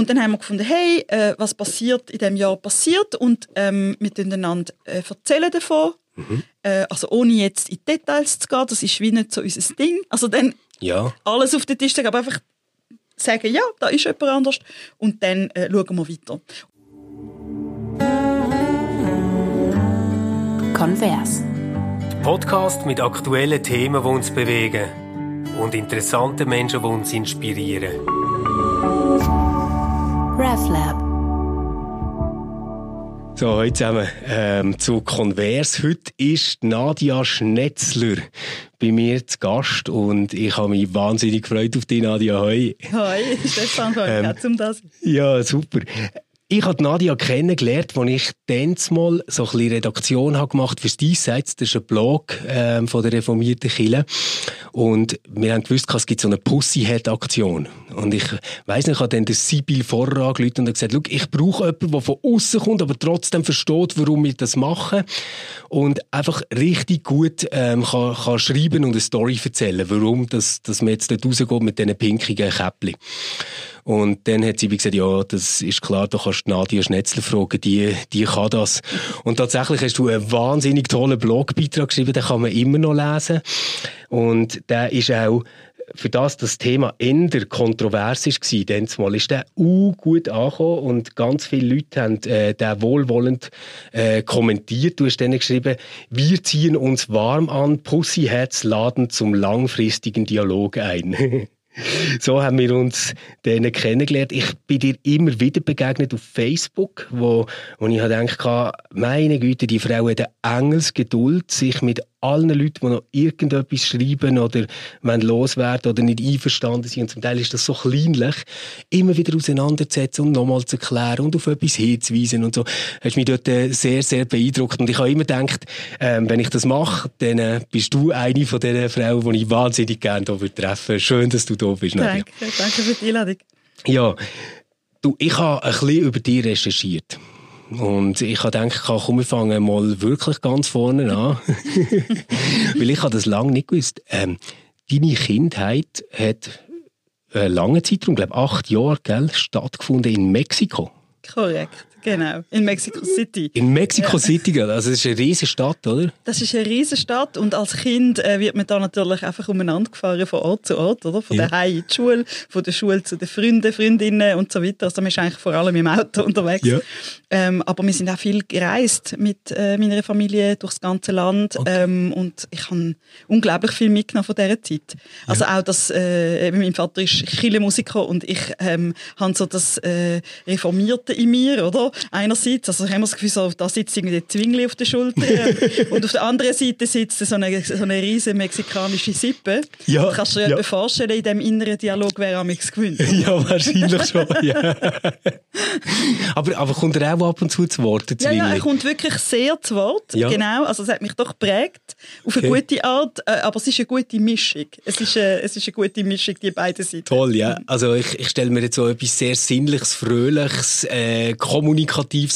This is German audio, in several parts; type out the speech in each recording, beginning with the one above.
Und dann haben wir gefunden, hey, äh, was passiert in diesem Jahr passiert und ähm, wir einander äh, erzählen davon. Mhm. Äh, also ohne jetzt in Details zu gehen, das ist wie nicht so unser Ding. Also dann ja. alles auf den Tisch legen, aber einfach sagen, ja, da ist jemand anders und dann äh, schauen wir weiter. Konvers. Podcast mit aktuellen Themen, die uns bewegen und interessanten Menschen, die uns inspirieren. RefLab. So, heute zusammen ähm, zu Konvers. Heute ist Nadia Schnetzler bei mir zu Gast und ich habe mich wahnsinnig gefreut auf dich, Nadia. Hoi. Hoi, Stefan, hoi, ähm, zum das. Ja, super. Ich habe Nadia kennengelernt, als ich dann mal so ein bisschen Redaktion habe gemacht fürs Diesseits. Das ist ein Blog ähm, von der reformierten Kirche. Und wir haben gewusst, es gibt so eine Pussyhead-Aktion. Und ich weiss nicht, ich habe dann den Sibyl vorher angerufen und gesagt, ich brauche jemanden, der von außen kommt, aber trotzdem versteht, warum wir das machen. Und einfach richtig gut ähm, kann, kann schreiben und eine Story erzählen, warum das, dass man jetzt dort rausgeht mit diesen pinkigen Käppchen. Und dann hat sie gesagt, ja, das ist klar, du kannst Nadia Schnetzler fragen, die, die kann das. Und tatsächlich hast du einen wahnsinnig tollen Blogbeitrag geschrieben, den kann man immer noch lesen. Und der ist auch für das das Thema eher kontrovers war, dann mal, ist der auch gut angekommen und ganz viele Leute haben äh, den wohlwollend äh, kommentiert. Du hast dann geschrieben, wir ziehen uns warm an, Pussyheads laden zum langfristigen Dialog ein. So haben wir uns denen kennengelernt. Ich bin dir immer wieder begegnet auf Facebook, wo, wo ich gedacht meine Güte, die Frau hat eine Engelsgeduld, sich mit allen Leuten, die noch irgendetwas schreiben oder wenn loswerden oder nicht einverstanden sind, und zum Teil ist das so kleinlich, immer wieder auseinanderzusetzen und nochmal zu erklären und auf etwas hinzuweisen und so, hast mich dort äh, sehr, sehr beeindruckt. Und ich habe immer gedacht, ähm, wenn ich das mache, dann äh, bist du eine von den Frauen, die ich wahnsinnig gerne hier treffen Schön, dass du da bist, Nadia. Danke, danke für die Einladung. Ja, du, ich habe ein bisschen über dich recherchiert. Und ich habe gedacht, komm, wir fangen mal wirklich ganz vorne an. Weil ich habe das lange nicht gewusst. Ähm, deine Kindheit hat einen langen Zeitraum, glaube acht Jahre, gell, stattgefunden in Mexiko. Korrekt. Genau, in Mexico City. In Mexico ja. City, also das ist eine riesige Stadt, oder? Das ist eine riesige Stadt und als Kind äh, wird man da natürlich einfach umeinander gefahren von Ort zu Ort, oder? Von ja. der Heim in die Schule, von der Schule zu den Freunden, Freundinnen und so weiter. Also man ist eigentlich vor allem im Auto unterwegs. Ja. Ähm, aber wir sind auch viel gereist mit äh, meiner Familie durchs ganze Land okay. ähm, und ich habe unglaublich viel mitgenommen von dieser Zeit. Also auch das, äh, mein Vater ist Kirchenmusiker und ich ähm, habe so das äh, Reformierte in mir, oder? Einerseits, also ich habe das Gefühl, so, da sitzt irgendwie Zwingli auf der Schulter und auf der anderen Seite sitzt so eine, so eine riesige mexikanische Sippe. Ja, kannst du dir ja. vorstellen, in diesem inneren Dialog wäre am gewinnt? Ja, wahrscheinlich schon, ja. aber, aber kommt er auch ab und zu zu Wort, Ja, ja, er kommt wirklich sehr zu Wort, ja. genau. Also es hat mich doch geprägt, auf eine okay. gute Art, äh, aber es ist eine gute Mischung. Es ist eine, es ist eine gute Mischung, die beiden Seiten. Toll, ja. Also ich, ich stelle mir jetzt so etwas sehr Sinnliches, Fröhliches, äh, Kommunikatives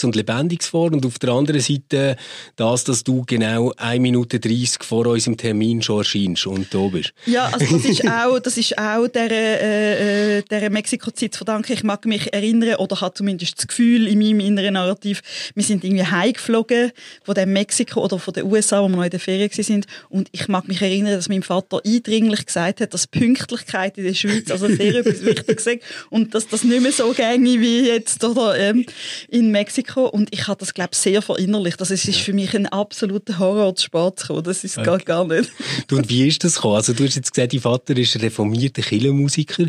und Lebendiges vor und auf der anderen Seite das, dass du genau 1 Minute 30 vor unserem Termin schon erscheinst und da bist. Ja, also das ist auch, das ist auch der, äh, äh der Mexiko-Zeit zu verdanken. Ich mag mich erinnern oder habe zumindest das Gefühl in meinem inneren Narrativ, wir sind irgendwie heimgeflogen von dem Mexiko oder von den USA, wo wir noch in der Ferien sind und ich mag mich erinnern, dass mein Vater eindringlich gesagt hat, dass Pünktlichkeit in der Schweiz also sehr etwas Wichtiges ist und dass das nicht mehr so gängig wie jetzt oder ähm, in Mexiko und ich habe das glaube sehr verinnerlicht. Also es ist für mich ein absoluter Horror, zu Sport zu kommen. Das ist okay. gar, gar nicht. Du, und wie ist das gekommen? Also du hast jetzt gesagt, dein Vater ist reformierter Kirchenmusiker.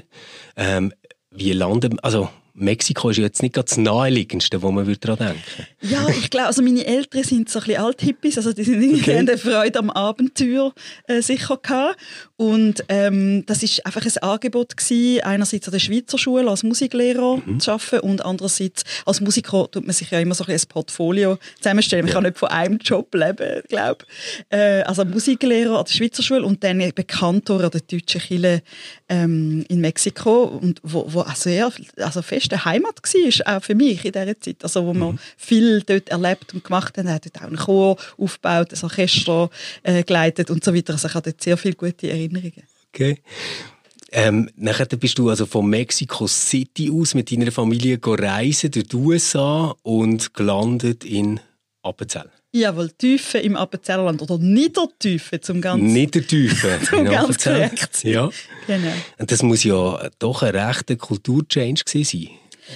Ähm, wie landen, also Mexiko ist jetzt nicht das naheliegendste, wo man daran denken Ja, ich glaube, also meine Eltern sind so ein bisschen Althippies, also die sind irgendwie okay. eine Freude am Abenteuer äh, sicher gehabt. Und ähm, das ist einfach ein Angebot gewesen, einerseits an der Schweizer Schule als Musiklehrer mhm. zu arbeiten und andererseits als Musiker tut man sich ja immer so ein, ein Portfolio zusammenstellen. Man ja. kann nicht von einem Job leben, glaube äh, Also Musiklehrer an der Schweizer Schule und dann Bekannter an der deutschen Kirche ähm, in Mexiko und wo, wo auch sehr, also fest feste Heimat war, auch für mich in dieser Zeit. Also, wo mhm. wir viel dort erlebt und gemacht haben. Er hat dort auch einen Chor aufgebaut, ein Orchester äh, geleitet und so weiter. Also ich habe dort sehr viele gute Erinnerungen. Okay. Ähm, nachher bist du also von Mexico City aus mit deiner Familie reisen durch die USA und gelandet in Appenzell. Jawohl, Tiefe im Appenzellerland oder Niedertiefe zum ganzen. Niedertiefe. zum ganz korrekt. Ja. Genau. Und das muss ja doch ein rechter Kulturchange gewesen sein.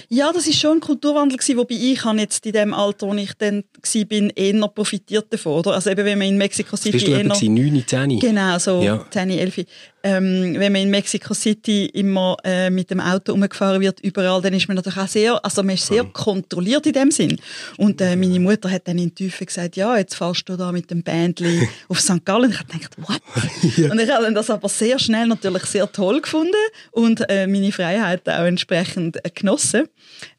Ja, das ist schon ein Kulturwandel gewesen, wobei ich habe jetzt in dem Alter, wo ich dann war, bin, eher profitiert davon, oder? Also eben, wenn man in Mexico City Bist du eher... 9, 10? Genau, so Ja. 10, 11. Ähm, wenn man in Mexico City immer äh, mit dem Auto umgefahren wird, überall, dann ist man natürlich auch sehr, also man ist sehr kontrolliert in dem Sinn. Und äh, meine Mutter hat dann in Tiefe gesagt, ja, jetzt fährst du da mit dem Bändli auf St. Gallen. Ich habe gedacht, what? Und ich habe das aber sehr schnell natürlich sehr toll gefunden und äh, meine Freiheit auch entsprechend äh, genossen.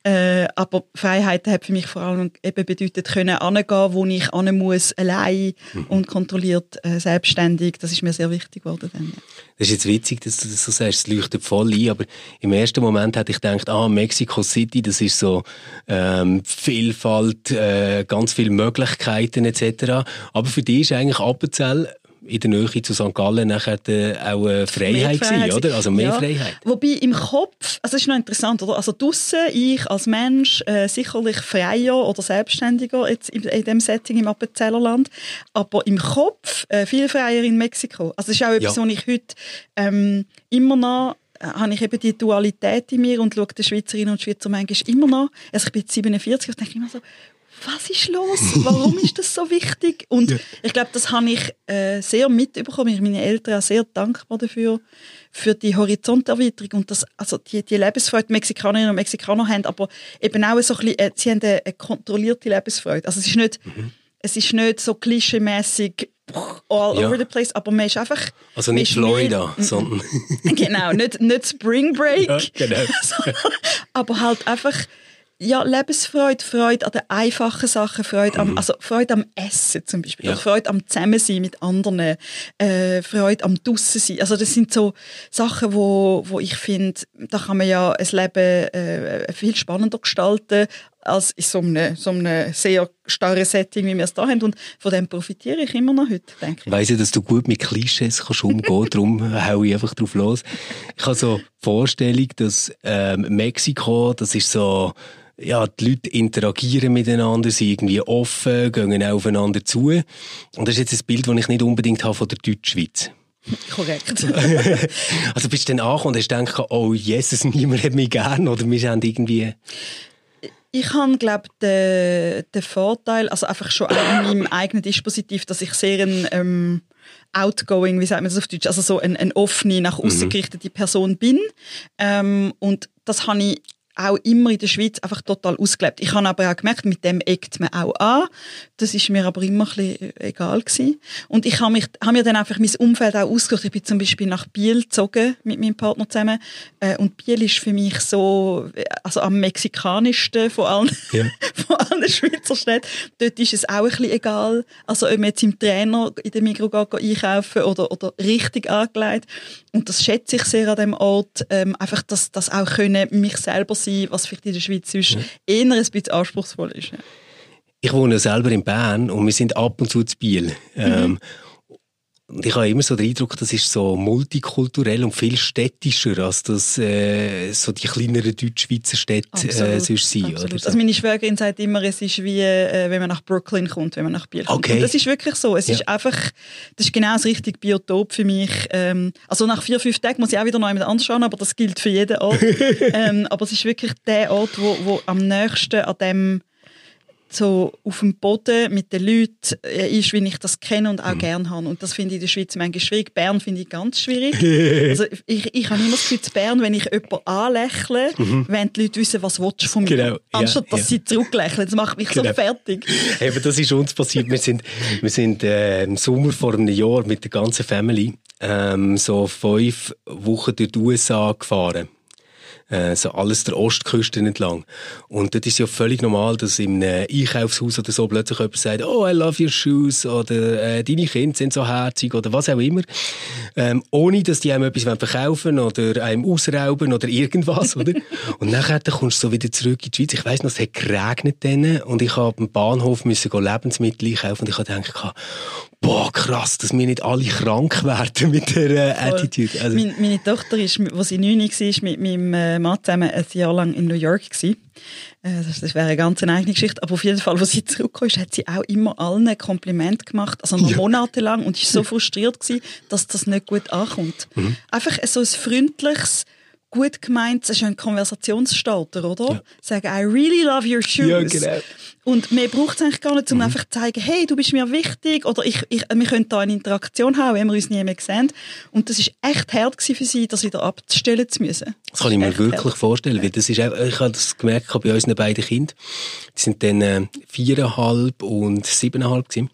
Äh, aber Freiheit hat für mich vor allem eben bedeutet, können angehen, wo ich an muss, allein und kontrolliert, äh, selbstständig. Das ist mir sehr wichtig geworden. Dann. Das ist jetzt witzig, dass du das so sagst, es leuchtet voll ein, aber im ersten Moment hätte ich gedacht, ah, Mexico City, das ist so ähm, Vielfalt, äh, ganz viele Möglichkeiten etc. Aber für dich ist eigentlich Appenzell in der Nähe zu St. Gallen nachher äh, auch eine Freiheit, gewesen, oder? Also mehr ja. Freiheit. Wobei im Kopf, also das ist noch interessant, oder? Also draussen, ich als Mensch äh, sicherlich freier oder selbstständiger jetzt in, in dem Setting im Appenzellerland, aber im Kopf äh, viel freier in Mexiko. Also das ist auch etwas, Ja. was ich heute ähm, immer noch äh, habe ich eben die Dualität in mir und schaue den Schweizerinnen und Schweizer manchmal immer noch. Also ich bin jetzt 47 und denke immer so, was ist los? Warum ist das so wichtig? Und Ja. ich glaube, das habe ich äh, sehr mitbekommen. Ich bin meinen Eltern auch sehr dankbar dafür, für die Horizonterweiterung und das, also die, die Lebensfreude die Mexikanerinnen und Mexikaner haben, aber eben auch so ein bisschen, äh, sie haben eine, eine kontrollierte Lebensfreude. Also es ist nicht, es ist nicht so klischeemäßig all Ja. over the place, aber man ist einfach... Also nicht Florida, Mhm. sondern genau, nicht, nicht Spring Break, Ja, genau. aber halt einfach ja, Lebensfreude, Freude an den einfachen Sachen, Freude am, also Freude am Essen zum Beispiel, Mhm. Ja. Freude am Zusammensein mit anderen, äh, Freude am Draussen Also das sind so Sachen, wo, wo ich finde, da kann man ja ein Leben äh, viel spannender gestalten als in so einem, so einem sehr starren Setting, wie wir es da haben. Und von dem profitiere ich immer noch heute, denke ich. weiss ja, dass du gut mit Klischees kannst umgehen darum hau ich einfach drauf los. Ich habe so die Vorstellung, dass ähm, Mexiko, das ist so, ja, die Leute interagieren miteinander, sind irgendwie offen, gehen auch aufeinander zu. Und das ist jetzt ein Bild, das ich nicht unbedingt habe von der Deutschschweiz. Korrekt. Also bist du dann angekommen und hast gedacht, oh Jesus, niemand hat mich gern oder wir haben irgendwie... Ich habe, glaube den, den Vorteil, also einfach schon auch in meinem eigenen Dispositiv, dass ich sehr ein ähm, outgoing, wie sagt man das auf Deutsch, also so eine ein offene, nach außen gerichtete Person bin. Ähm, und das habe ich auch immer in der Schweiz einfach total ausgelebt. Ich habe aber auch gemerkt, mit dem eckt man auch an. Das ist mir aber immer ein bisschen egal gewesen. Und ich habe, mich, habe mir dann einfach mein Umfeld auch ausgesucht. Ich bin zum Beispiel nach Biel gezogen mit meinem Partner zusammen. Äh, Und Biel ist für mich so, äh, also am mexikanischsten von allen, Ja. von allen Schweizer Städten. Dort ist es auch ein bisschen egal. Also ob man jetzt im Trainer in der Migros geht einkaufen oder, oder richtig angelegt. Und das schätze ich sehr an dem Ort. Ähm, einfach das, das auch können, mich selber sein, was vielleicht in der Schweiz sonst eher ein bisschen anspruchsvoll ist. Ja. Ich wohne selber in Bern und wir sind ab und zu zu Biel. Ähm, und ich habe immer so den Eindruck, das ist so multikulturell und viel städtischer, als das äh, so die kleineren Deutschschweizer Städte äh, sonst sind. Oder so. Also meine Schwägerin sagt immer, es ist wie, äh, wenn man nach Brooklyn kommt, wenn man nach Biel kommt. Okay. Und das ist wirklich so. Es Ja. ist einfach, das ist genau das richtige Biotop für mich. Ähm, also nach vier, fünf Tagen muss ich auch wieder noch jemand anders schauen, aber das gilt für jeden Ort. ähm, aber es ist wirklich der Ort, wo, wo am nächsten an dem so auf dem Boden mit den Leuten äh, ist, wie ich das kenne und Mhm. auch gern habe. Und das finde ich in der Schweiz manchmal schwierig. Bern finde ich ganz schwierig. also ich, ich habe immer das Gefühl, zu Bern, wenn ich jemanden anlächle, wenn die Leute wissen, was willst du von mir. Mhm. Genau, ja, Anstatt dass ja. sie zurücklächeln. Das macht mich Genau. so fertig. Eben, das ist uns passiert. Wir sind, wir sind äh, im Sommer vor einem Jahr mit der ganzen Family ähm, so fünf Wochen durch die USA gefahren. Äh, so alles der Ostküste entlang. Und dort ist ja völlig normal, dass in einem Einkaufshaus oder so plötzlich jemand sagt, oh, I love your shoes oder äh, deine Kinder sind so herzig oder was auch immer. ähm, ohne dass die einem etwas verkaufen oder einem ausrauben oder irgendwas, oder? Und nachher kommst du so wieder zurück in die Schweiz. Ich weiss noch, es hat geregnet dann und ich habe am Bahnhof müssen Lebensmittel einkaufen und ich habe gedacht, boah, krass, dass wir nicht alle krank werden mit dieser äh, Attitude. Also. Meine, meine, Tochter, ist, als sie neun war, mit meinem äh, Mann zusammen ein Jahr lang in New York. Gewesen. Äh, das, wäre eine ganz eigene Geschichte. Aber auf jeden Fall, als sie zurückgekommen ist, hat sie auch immer allen ein Kompliment gemacht, also noch ja. monatelang. Und ist so frustriert gewesen, dass das nicht gut ankommt. Mhm. Einfach so ein freundliches, gut gemeint, es ist ein Konversationsstarter, oder? Ja. Sagen, I really love your shoes. Ja, genau. Und mehr braucht es eigentlich gar nicht, um mhm. einfach zu zeigen, hey, du bist mir wichtig, oder ich, ich, wir können da eine Interaktion haben, wenn wir uns nie mehr sehen. Und das ist echt hart für sie, das wieder abzustellen zu müssen. Das kann ich mir wirklich hart. vorstellen, weil das ist auch, ich habe das gemerkt bei unseren beiden Kindern. Die sind dann äh, viereinhalb und siebeneinhalb gewesen.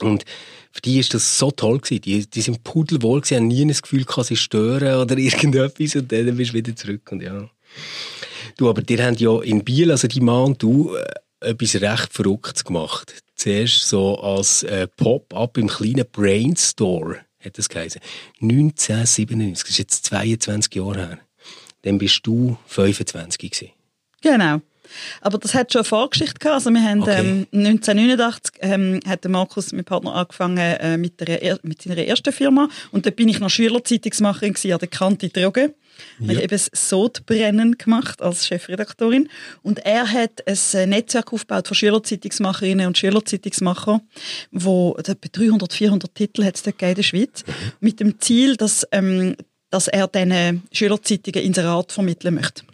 Und für die ist das so toll gewesen. Die, die sind pudelwohl gewesen, haben nie das Gefühl gehabt, sie stören oder irgendetwas und dann bist du wieder zurück und ja. Du, aber die haben ja in Biel, also die Mann und du, äh, etwas recht Verrücktes gemacht. Zuerst so als äh, Pop-up im kleinen Brainstore, hat das geheißen. 1997, das ist jetzt 22 Jahre her. Dann bist du 25 gewesen. Genau. Aber das hat schon eine Vorgeschichte gehabt. Also wir haben okay. ähm, 1989 ähm, hat Markus, mein Partner, angefangen äh, mit, der, mit seiner ersten Firma und da bin ich noch Schülerzeitungsmacherin gewesen, an der Kante Drogen. Ja. Ich habe eben Sodbrennen gemacht als Chefredaktorin und er hat ein äh, Netzwerk aufgebaut von Schülerzeitungsmacherinnen und Schülerzeitungsmacher, wo etwa 300, 400 Titel hat es dort in der Schweiz, mhm. mit dem Ziel, dass, ähm, dass er diesen Schülerzeitungen Inserat vermitteln möchte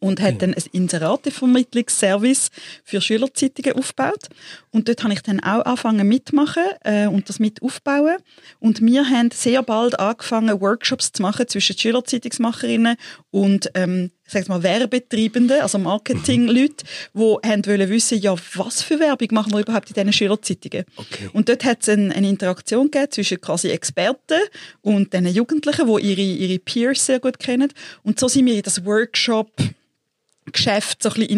und hat dann ein Inseratevermittlungsservice für Schülerzeitungen aufgebaut. Und dort habe ich dann auch angefangen mitmachen äh, und das mit aufbauen. Und wir haben sehr bald angefangen, Workshops zu machen zwischen Schülerzeitungsmacherinnen und ähm, sag mal, Werbetreibenden, also Marketingleute, mhm. die haben wollen wissen, ja, was für Werbung machen wir überhaupt in diesen Schülerzeitungen. Okay. Und dort hat es eine, eine, Interaktion gegeben zwischen quasi Experten und den Jugendlichen, die ihre, ihre Peers sehr gut kennen. Und so sind wir in das Workshop Geschäft so ein bisschen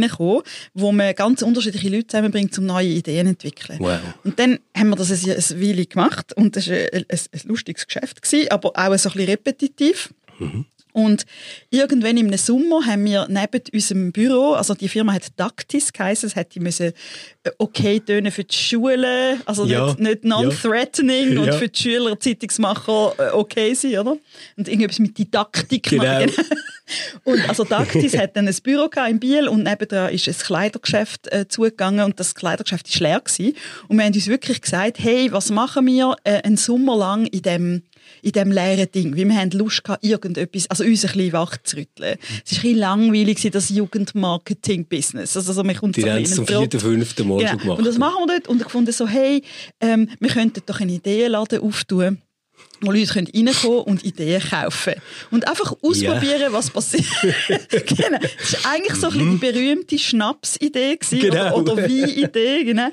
wo man ganz unterschiedliche Leute zusammenbringt, um neue Ideen zu entwickeln. Wow. Und dann haben wir das ein, ein Weile gemacht und das war ein, ein, ein lustiges Geschäft, gewesen, aber auch ein, so ein bisschen repetitiv. Mhm. Und irgendwann im Sommer haben wir neben unserem Büro, also die Firma hat Dactis geheißen, es hätte müssen äh, okay tönen für die Schulen, also ja. nicht, nicht non-threatening ja. und für die Schüler, Zeitungsmacher äh, okay sein, oder? Und irgendwas mit Didaktik genau. machen. und also Dactis hat dann ein Büro in Biel und nebenan ist ein Kleidergeschäft äh, zugegangen und das Kleidergeschäft war leer gewesen. Und wir haben uns wirklich gesagt, hey, was machen wir äh, einen Sommer lang in dem in diesem leeren Ding. Weil wir haben Lust gehabt, irgendetwas, also uns ein bisschen wach zu rütteln. Es war ein bisschen langweilig, das Jugendmarketing-Business. Also, also, Die haben es zum vierten, fünften Mal genau. schon gemacht. Und das machen wir dort und ich fand so, hey, ähm, wir könnten doch einen Ideenladen auftun wo Leute reinkommen können und Ideen kaufen Und einfach ausprobieren, yeah. was passiert. genau. Das war eigentlich so ein die berühmte Schnapsidee genau. oder, oder Wein-Idee. Genau.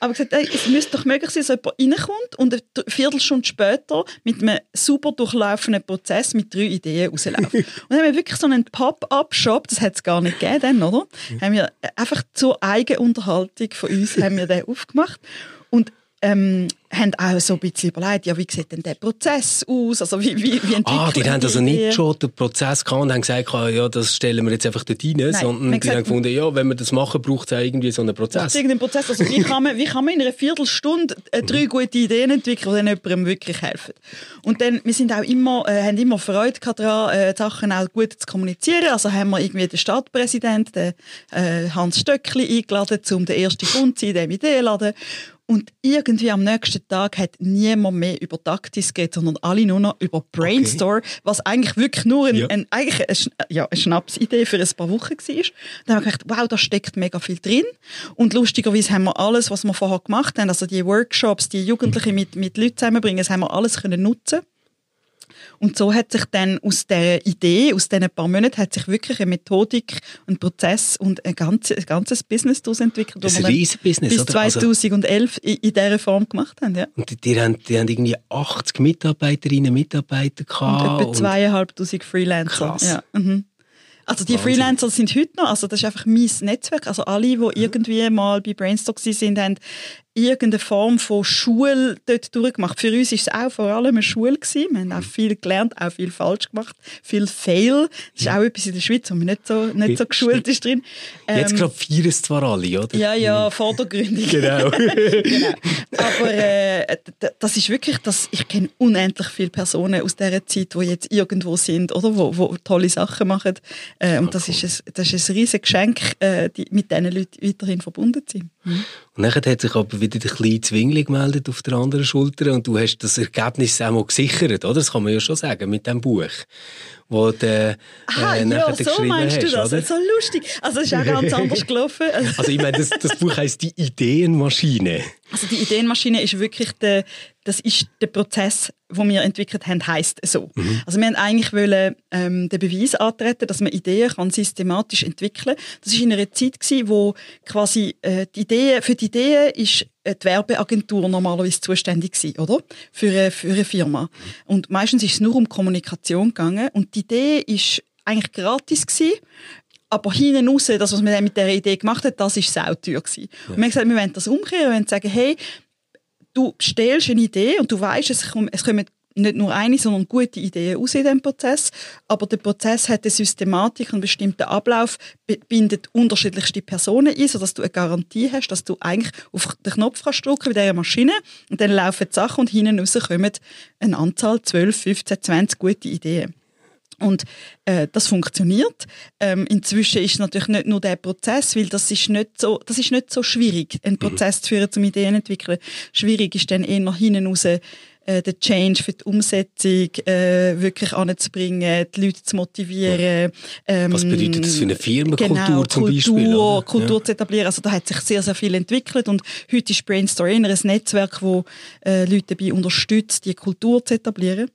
Aber gesagt, ey, es müsste doch möglich sein, dass jemand reinkommt und eine Viertelstunde später mit einem super durchlaufenden Prozess mit drei Ideen rausläuft. und dann haben wir wirklich so einen Pop-up-Shop, das hat es gar nicht gegeben, oder? Mhm. Haben wir einfach zur Eigenunterhaltung von uns haben wir den aufgemacht. Und ähm, haben auch so ein bisschen überlegt, ja, wie sieht denn der Prozess aus? Also wie, wie, wie Ah, die haben also nicht schon den Prozess gehabt und haben gesagt, ja, das stellen wir jetzt einfach dort rein, Nein, sondern die gesagt, haben gefunden, ja, wenn wir das machen, braucht es auch irgendwie so einen Prozess. Irgendeinen Prozess. Also wie kann man, wie kann man in einer Viertelstunde äh, drei gute Ideen entwickeln, die dann jemandem wirklich helfen? Und dann, wir sind auch immer, äh, haben immer Freude daran, äh, Sachen auch gut zu kommunizieren. Also haben wir irgendwie den Stadtpräsidenten, den äh, Hans Stöckli eingeladen, um den ersten Kunden zu sein, dem Ideenladen. Und irgendwie am nächsten Tag hat niemand mehr über Taktis geredet, sondern alle nur noch über Brainstorm, okay. was eigentlich wirklich nur ein, ja. ein, eigentlich eine, ja, eine Schnapsidee für ein paar Wochen war. Dann habe ich gedacht, wow, da steckt mega viel drin. Und lustigerweise haben wir alles, was wir vorher gemacht haben, also die Workshops, die Jugendliche mit, mit Leuten zusammenbringen, das haben wir alles können nutzen und so hat sich dann aus der Idee, aus diesen paar Monaten, hat sich wirklich eine Methodik, ein Prozess und ein ganzes, ein ganzes Business daraus entwickelt. Das ist ein riesiges Business, bis oder? 2011 also, in, in dieser Form gemacht haben, ja. Und die, die, haben, die haben irgendwie 80 Mitarbeiterinnen und Mitarbeiter gehabt. Und etwa zweieinhalbtausend Freelancer. Krass. Ja. Mhm. Also die Wahnsinn. Freelancer sind heute noch, also das ist einfach mein Netzwerk. Also alle, die irgendwie mal bei Brainstorm sind, haben irgendeine Form von Schule dort durchgemacht. Für uns war es auch vor allem eine Schule. Gewesen. Wir haben auch viel gelernt, auch viel falsch gemacht, viel Fail. Das ist auch etwas in der Schweiz, wo man nicht so, nicht so geschult ist drin. Ähm, Jetzt gerade feiern es zwar alle, oder? Ja, ja, vordergründig. genau. genau. Aber äh, das ist wirklich, das, ich kenne unendlich viele Personen aus dieser Zeit, die jetzt irgendwo sind, oder, wo, wo tolle Sachen machen. Äh, und das, ist ein, das ist ein riesiges Geschenk, äh, die, mit diesen Leuten weiterhin verbunden zu sein. Mhm. Und dann hat sich aber wieder der kleine Zwingli gemeldet auf der anderen Schulter und du hast das Ergebnis auch mal gesichert, oder? Das kann man ja schon sagen, mit dem Buch wo du äh, ah, ja, so meinst du das? Oder? So lustig. Also es ist auch ganz anders gelaufen. also ich meine, das, das Buch heisst «Die Ideenmaschine». Also die Ideenmaschine ist wirklich der, das ist der Prozess, den wir entwickelt haben, heisst so. Mhm. Also wir haben eigentlich wollen, ähm, den Beweis antreten, dass man Ideen kann systematisch entwickeln. kann. Das war in einer Zeit gewesen, wo quasi äh, die Ideen, für die Ideen ist äh, die Werbeagentur normalerweise zuständig gewesen, oder? Für eine, für eine Firma. Und meistens ist es nur um Kommunikation gegangen und die Idee ist eigentlich gratis gewesen. Aber hinten raus, das, was man mit dieser Idee gemacht hat, das war sauteuer. Ja. Und wir haben gesagt, wir wollen das umkehren, wir wollen sagen, hey, du stellst eine Idee und du weißt, es, kommen, es kommen nicht nur eine, sondern gute Ideen aus in diesem Prozess. Aber der Prozess hat eine Systematik, einen bestimmten Ablauf, bindet unterschiedlichste Personen ein, sodass du eine Garantie hast, dass du eigentlich auf den Knopf kannst drücken bei dieser Maschine und dann laufen die Sachen und hinten raus kommen eine Anzahl, 12, 15, 20 gute Ideen. Und äh, das funktioniert. Ähm, inzwischen ist es natürlich nicht nur der Prozess, weil das ist nicht so, das ist nicht so schwierig, einen Prozess zu führen, zum Ideen entwickeln. Schwierig ist dann eher hinten raus äh, den Change für die Umsetzung äh, wirklich anzubringen, die Leute zu motivieren. Ähm, Was bedeutet das für eine Firmenkultur genau, zum Kultur, Beispiel? Oder? Kultur ja. zu etablieren. Also da hat sich sehr, sehr viel entwickelt und heute ist Brainstory ein Netzwerk, das äh, Leute dabei unterstützt, die Kultur zu etablieren.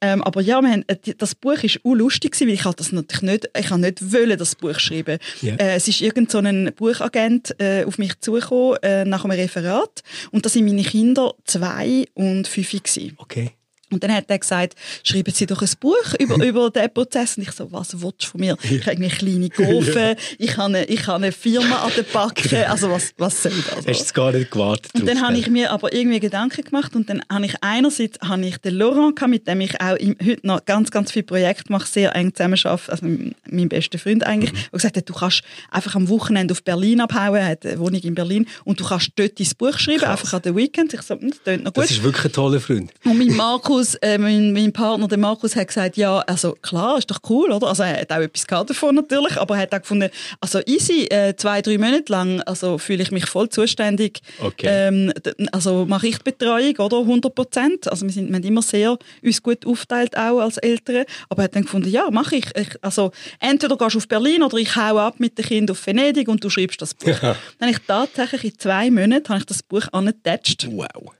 Ähm, aber ja, haben, äh, das Buch ist auch lustig weil ich das natürlich nicht, ich habe nicht wollen, das Buch schreiben. Yeah. Äh, es ist irgend so ein Buchagent äh, auf mich zugekommen äh, nach einem Referat und da sind meine Kinder zwei und fünf gewesen. Okay. Und dann hat er gesagt, schreiben Sie doch ein Buch über, über diesen Prozess. Und ich so, was willst du von mir? Ich habe eine kleine Gofe, ich habe eine, ich habe eine Firma an der Backe. Also was, was soll das? Hast du gar nicht gewartet? Und dann habe ich mir aber irgendwie Gedanken gemacht und dann habe ich einerseits habe ich den Laurent gehabt, mit dem ich auch im, heute noch ganz, ganz viele Projekte mache, sehr eng zusammen arbeite, also mein bester Freund eigentlich, mhm. der gesagt hat, du kannst einfach am Wochenende auf Berlin abhauen, er hat eine Wohnung in Berlin und du kannst dort dein Buch schreiben, Krass. einfach an den Weekend. Ich so, hm, das klingt noch gut. Das ist wirklich ein toller Freund. Und mein Markus Markus, äh, mein, mein, Partner, der Markus, hat gesagt, ja, also klar, ist doch cool, oder? Also er hat auch etwas davon natürlich, aber er hat auch gefunden, also easy, äh, zwei, drei Monate lang, also fühle ich mich voll zuständig. Okay. Ähm, also mache ich die Betreuung, oder? 100 Prozent. Also wir, sind, wir haben immer sehr uns gut aufteilt, auch als Eltern. Aber er hat dann gefunden, ja, mache ich. ich. Also entweder gehst du auf Berlin oder ich hau ab mit dem Kind auf Venedig und du schreibst das Buch. Dann habe ich tatsächlich in zwei Monaten habe ich das Buch angetatscht. Wow.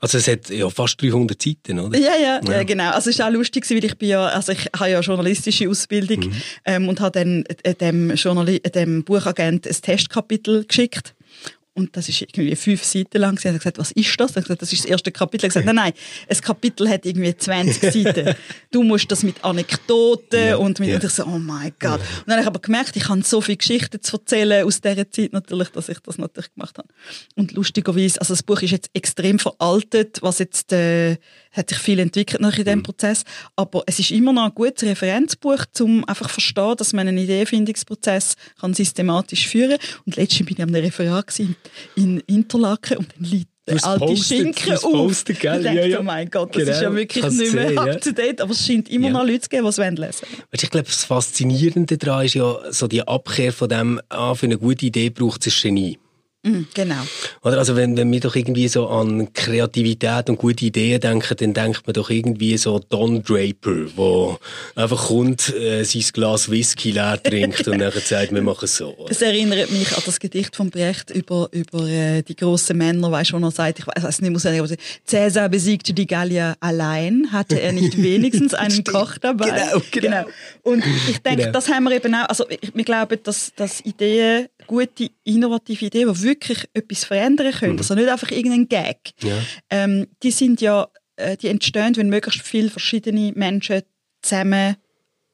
Also es hat ja fast 300 Seiten, oder? Ja, ja, ja. ja genau. Also es ist auch lustig, weil ich bin ja, also ich habe ja journalistische Ausbildung mhm. ähm, und habe dann äh, dem, Journali dem Buchagent ein Testkapitel geschickt. Und das ist irgendwie fünf Seiten lang. Sie hat gesagt, was ist das? Er gesagt, das ist das erste Kapitel. Ich gesagt, nein, nein, ein Kapitel hat irgendwie 20 Seiten. Du musst das mit Anekdoten ja, und mit, ja. und ich so, oh mein Gott. Und dann habe ich aber gemerkt, ich habe so viele Geschichten zu erzählen aus dieser Zeit natürlich, dass ich das natürlich gemacht habe. Und lustigerweise, also das Buch ist jetzt extrem veraltet, was jetzt, äh, hat sich viel entwickelt nach in diesem mhm. Prozess. Aber es ist immer noch ein gutes Referenzbuch, um einfach zu verstehen, dass man einen Ideefindungsprozess kann systematisch führen kann. Und letztens bin ich am Referat in Interlaken und dann liegt der alte postet, Schinken auf. Posten, gell? Ja, ja. oh mein Gott, das genau. ist ja wirklich Kannst nicht mehr sehen, up to date, aber es scheint immer ja. noch Leute zu geben, die es lesen wollen. Ich glaube, das Faszinierende daran ist ja so die Abkehr von dem, ah, für eine gute Idee braucht es ein Genie. Mhm, genau. Oder also wenn, wenn wir doch irgendwie so an Kreativität und gute Ideen denken, dann denkt man doch irgendwie so Don Draper, wo einfach kommt, äh, sein Glas Whisky leer trinkt und dann sagt, wir machen es so. Oder? Das erinnert mich an das Gedicht von Brecht über, über äh, die großen Männer, weißt du, wo er sagt, ich weiß nicht, muss er Cäsar besiegte die Gallier allein, hatte er nicht wenigstens einen Koch dabei. Genau, genau. genau. Und ich denke, genau. das haben wir eben auch, also ich, wir glauben, dass, dass Ideen gute, innovative Ideen, die wirklich etwas verändern können. Mhm. Also nicht einfach irgendein Gag. Ja. Ähm, die sind ja, äh, die entstehen, wenn möglichst viele verschiedene Menschen zusammen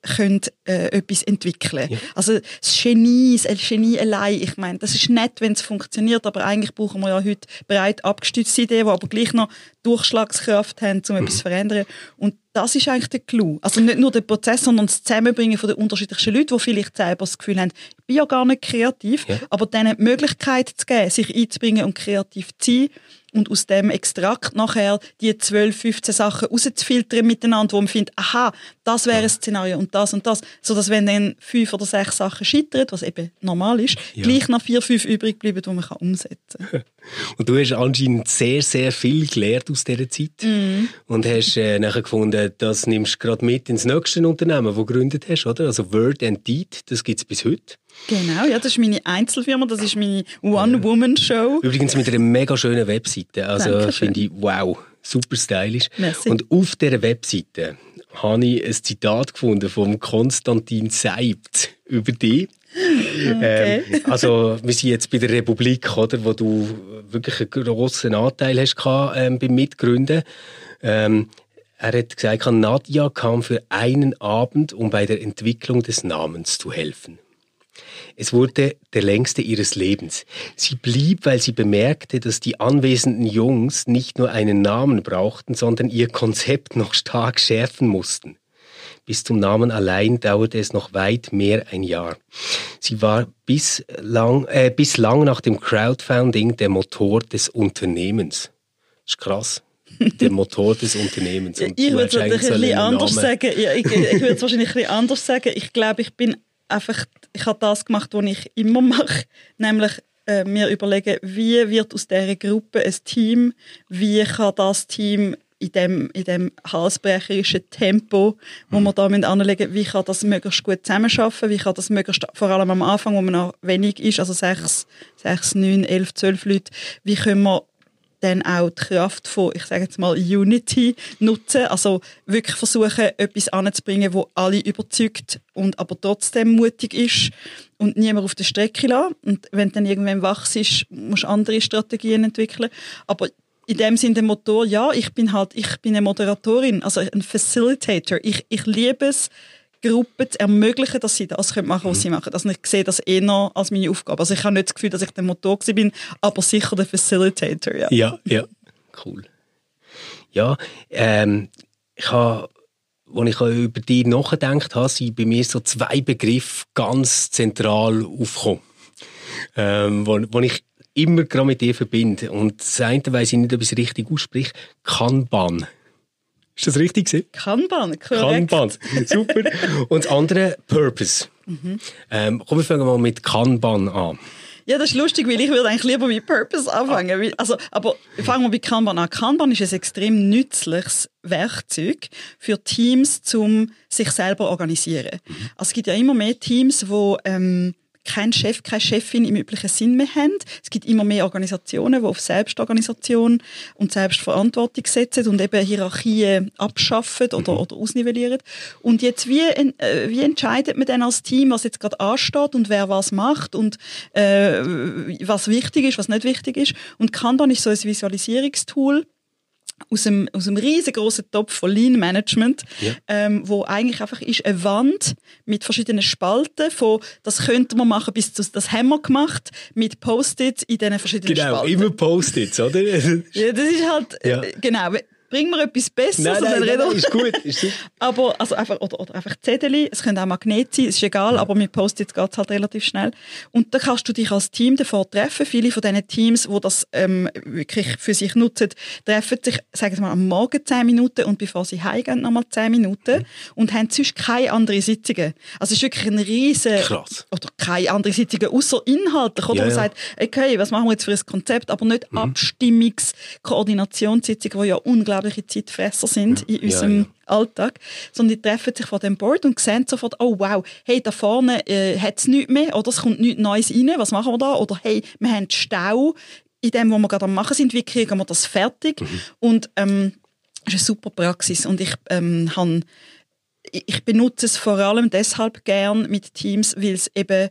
können äh, etwas entwickeln. Ja. Also das Genie, das Genie allein, ich meine, das ist nett, wenn es funktioniert, aber eigentlich brauchen wir ja heute breit abgestützte Ideen, die aber gleich noch Durchschlagskraft haben, um mhm. etwas zu verändern. Und das ist eigentlich der Clou. Also nicht nur der Prozess, sondern das Zusammenbringen von den unterschiedlichen Leuten, die vielleicht selber das Gefühl haben, ich bin ja gar nicht kreativ, ja. aber denen die Möglichkeit zu geben, sich einzubringen und kreativ zu sein und aus dem Extrakt nachher die 12, 15 Sachen rauszufiltern miteinander, wo man findet, aha, das wäre ein Szenario und das und das, sodass wenn dann fünf oder sechs Sachen scheitern, was eben normal ist, ja. gleich noch vier, fünf übrig bleiben, die man kann umsetzen kann. Und du hast anscheinend sehr, sehr viel gelernt aus dieser Zeit mm. und hast äh, nachher gefunden, das nimmst du gerade mit ins nächste Unternehmen, das du gegründet hast, oder? Also Word and Deed, das gibt es bis heute. Genau, ja, das ist meine Einzelfirma, das ist meine One-Woman-Show. Übrigens mit einer mega schönen Webseite. Also finde ich, wow, super stylisch. Merci. Und auf dieser Webseite habe ich ein Zitat gefunden von Konstantin Seibt über dich. Okay. Ähm, also wir sind jetzt bei der Republik, oder, wo du wirklich einen grossen Anteil hast gehabt, ähm, beim Mitgründen. Ähm, er hat gesagt, Nadja kam für einen Abend, um bei der Entwicklung des Namens zu helfen. Es wurde der längste ihres Lebens. Sie blieb, weil sie bemerkte, dass die anwesenden Jungs nicht nur einen Namen brauchten, sondern ihr Konzept noch stark schärfen mussten. Bis zum Namen allein dauerte es noch weit mehr ein Jahr. Sie war bislang, äh, bislang nach dem Crowdfunding der Motor des Unternehmens. Das ist krass der Motor des Unternehmens. Und ich würde es ein bisschen anders sagen. Ja, ich, ich würde es wahrscheinlich ein bisschen anders sagen. Ich glaube, ich bin einfach, ich habe das gemacht, was ich immer mache, nämlich äh, mir überlegen, wie wird aus dieser Gruppe ein Team, wie kann das Team in dem, in dem halsbrecherischen Tempo, wo wir da anlegen wie kann das möglichst gut zusammenarbeiten, wie kann das möglichst, vor allem am Anfang, wo man noch wenig ist, also sechs, sechs, neun, elf, zwölf Leute, wie können wir dann auch die Kraft von, ich sage jetzt mal, Unity nutzen. Also wirklich versuchen, etwas anzubringen, wo alle überzeugt und aber trotzdem mutig ist und niemand auf der Strecke lassen. Und wenn dann irgendwann wachs ist, musst du andere Strategien entwickeln. Aber in dem Sinne der Motor, ja, ich bin halt, ich bin eine Moderatorin, also ein Facilitator. Ich, ich liebe es, Gruppen zu ermöglichen, dass sie das machen können, was sie machen. Also ich sehe das eher als meine Aufgabe. Also ich habe nicht das Gefühl, dass ich der Motor bin, aber sicher der Facilitator, ja. Ja, ja, cool. Ja, ähm, ich habe als ich über dich nachgedacht habe, sind bei mir so zwei Begriffe ganz zentral aufgekommen, ähm, wo, wo ich immer gerade mit dir verbinde. Und das eine weiss ich nicht, ob ich es richtig ausspreche, Kanban. Ist das richtig? Kanban, korrekt. Kanban, super. Und das andere, Purpose. Mhm. Ähm, komm, wir fangen mal mit Kanban an. Ja, das ist lustig, weil ich würde eigentlich lieber mit Purpose anfangen. Also, aber fangen wir mit Kanban an. Kanban ist ein extrem nützliches Werkzeug für Teams, um sich selber organisieren. Mhm. Also es gibt ja immer mehr Teams, die ähm, keinen Chef, keine Chefin im üblichen Sinn mehr haben. Es gibt immer mehr Organisationen, die auf Selbstorganisation und Selbstverantwortung setzen und eben Hierarchien abschaffen oder, mhm. oder ausnivellieren. Und jetzt, wie, äh, wie entscheidet man denn als Team, was jetzt gerade ansteht und wer was macht und äh, was wichtig ist, was nicht wichtig ist? Und Kanban ist so ein Visualisierungstool, aus einem, aus einem riesengroßen Topf von Lean Management, ja. ähm, wo eigentlich einfach ist eine Wand mit verschiedenen Spalten von, das könnte man machen, bis zu, das haben wir gemacht, mit Post-its in diesen verschiedenen genau, Spalten. Genau, immer Post-its, oder? ja, das ist halt, ja. äh, genau, bring mir etwas Besseres. Nein, nein, nein, nein, ist gut. Ist aber, also einfach, oder, oder einfach Zettel, es können auch Magnet sein, ist egal, ja. aber mit Post-its geht es halt relativ schnell. Und da kannst du dich als Team davor treffen. Viele von diesen Teams, die das ähm, wirklich für sich nutzen, treffen sich, sagen wir mal, am Morgen 10 Minuten und bevor sie heimgehen, nochmal 10 Minuten und haben sonst keine anderen Sitzungen. Also es ist wirklich ein riesen... Krass. Oder keine andere Sitzungen, außer inhaltlich. Oder ja, man ja. sagt, okay, was machen wir jetzt für ein Konzept, aber nicht mhm. Abstimmungs-, Koordinationssitzungen, die ja unglaublich unglaubliche Zeitfresser sind in unserem ja, ja. Alltag, sondern die treffen sich vor dem Board und sehen sofort, oh wow, hey, da vorne äh, hat es nichts mehr oder es kommt nichts Neues rein, was machen wir da? Oder hey, wir haben Stau in dem, was wir gerade am machen sind, wie kriegen wir das fertig? Mhm. Und ähm, das ist eine super Praxis und ich ähm, ich benutze es vor allem deshalb gern mit Teams, weil es eben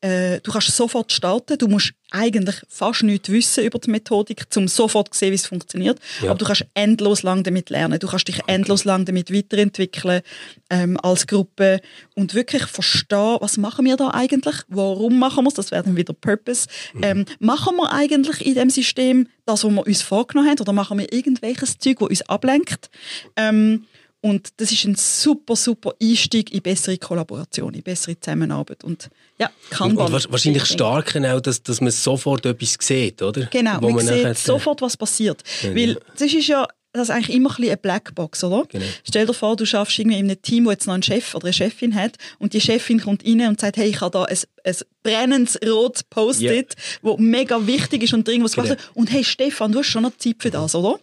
äh, du kannst sofort starten, du musst eigentlich fast nichts wissen über die Methodik, um sofort zu sehen, wie es funktioniert. Ja. Aber du kannst endlos lang damit lernen, du kannst dich okay. endlos lang damit weiterentwickeln ähm, als Gruppe und wirklich verstehen, was machen wir da eigentlich, warum machen wir es, das wäre dann wieder Purpose. Mhm. Ähm, machen wir eigentlich in dem System das, was wir uns vorgenommen haben, oder machen wir irgendwelches Zeug, das uns ablenkt? Ähm, und das ist ein super, super Einstieg in bessere Kollaboration, in bessere Zusammenarbeit. Und ja, kann man. Und wahrscheinlich stark auch, dass, dass man sofort etwas sieht, oder? Genau, Wo man, sieht sofort, was passiert. Ja, Weil das ist ja das ist eigentlich immer ein eine Blackbox, oder? Genau. Stell dir vor, du schaffst irgendwie in einem Team, wo jetzt noch einen Chef oder eine Chefin hat und die Chefin kommt rein und sagt, hey, ich habe da ein, ein brennendes rotes Post-it, yeah. wo mega wichtig ist und dringend was genau. Und hey, Stefan, du hast schon noch Zeit für das, oder?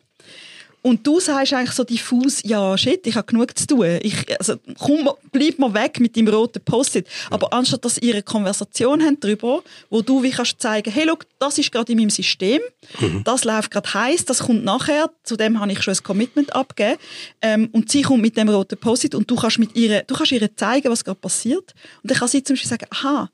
Und du sagst eigentlich so diffus, ja, shit, ich habe genug zu tun. Ich, also, komm, bleib mal weg mit deinem roten Post-it. Aber anstatt dass ihr eine Konversation habt darüber, wo du wie kannst zeigen, hey, look, das ist gerade in meinem System, mhm. das läuft gerade heiß, das kommt nachher, zu dem habe ich schon ein Commitment abgegeben. Ähm, und sie kommt mit dem roten Post-it und du kannst mit ihr, du kannst ihr zeigen, was gerade passiert. Und dann kann sie zum Beispiel sagen, aha,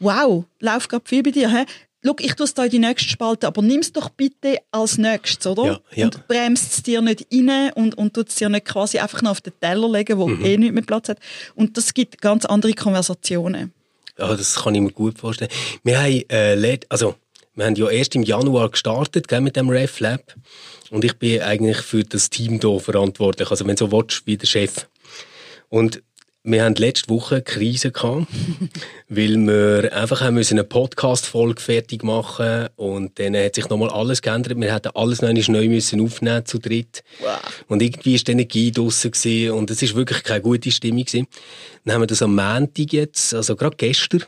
wow, läuft gerade viel bei dir. He? Schau, ich tue es da in die nächste Spalte, aber nimm es doch bitte als nächstes, oder? Ja, ja. Und bremst es dir nicht rein und, und tut es dir nicht quasi einfach noch auf den Teller legen, wo mhm. eh nicht mehr Platz hat. Und das gibt ganz andere Konversationen. Ja, das kann ich mir gut vorstellen. Wir haben, äh, also, wir haben ja erst im Januar gestartet gell, mit dem RefLab und ich bin eigentlich für das Team hier verantwortlich, also wenn du so willst, wie der Chef. Und wir hatten letzte Woche eine Krise gehabt, weil wir einfach haben müssen eine Podcast-Folge fertig machen und dann hat sich nochmal alles geändert. Wir hätten alles noch neu müssen aufnehmen zu dritt. Wow. Und irgendwie war die Energie draussen gewesen und es war wirklich keine gute Stimmung gewesen. Dann haben wir das am Montag jetzt, also gerade gestern,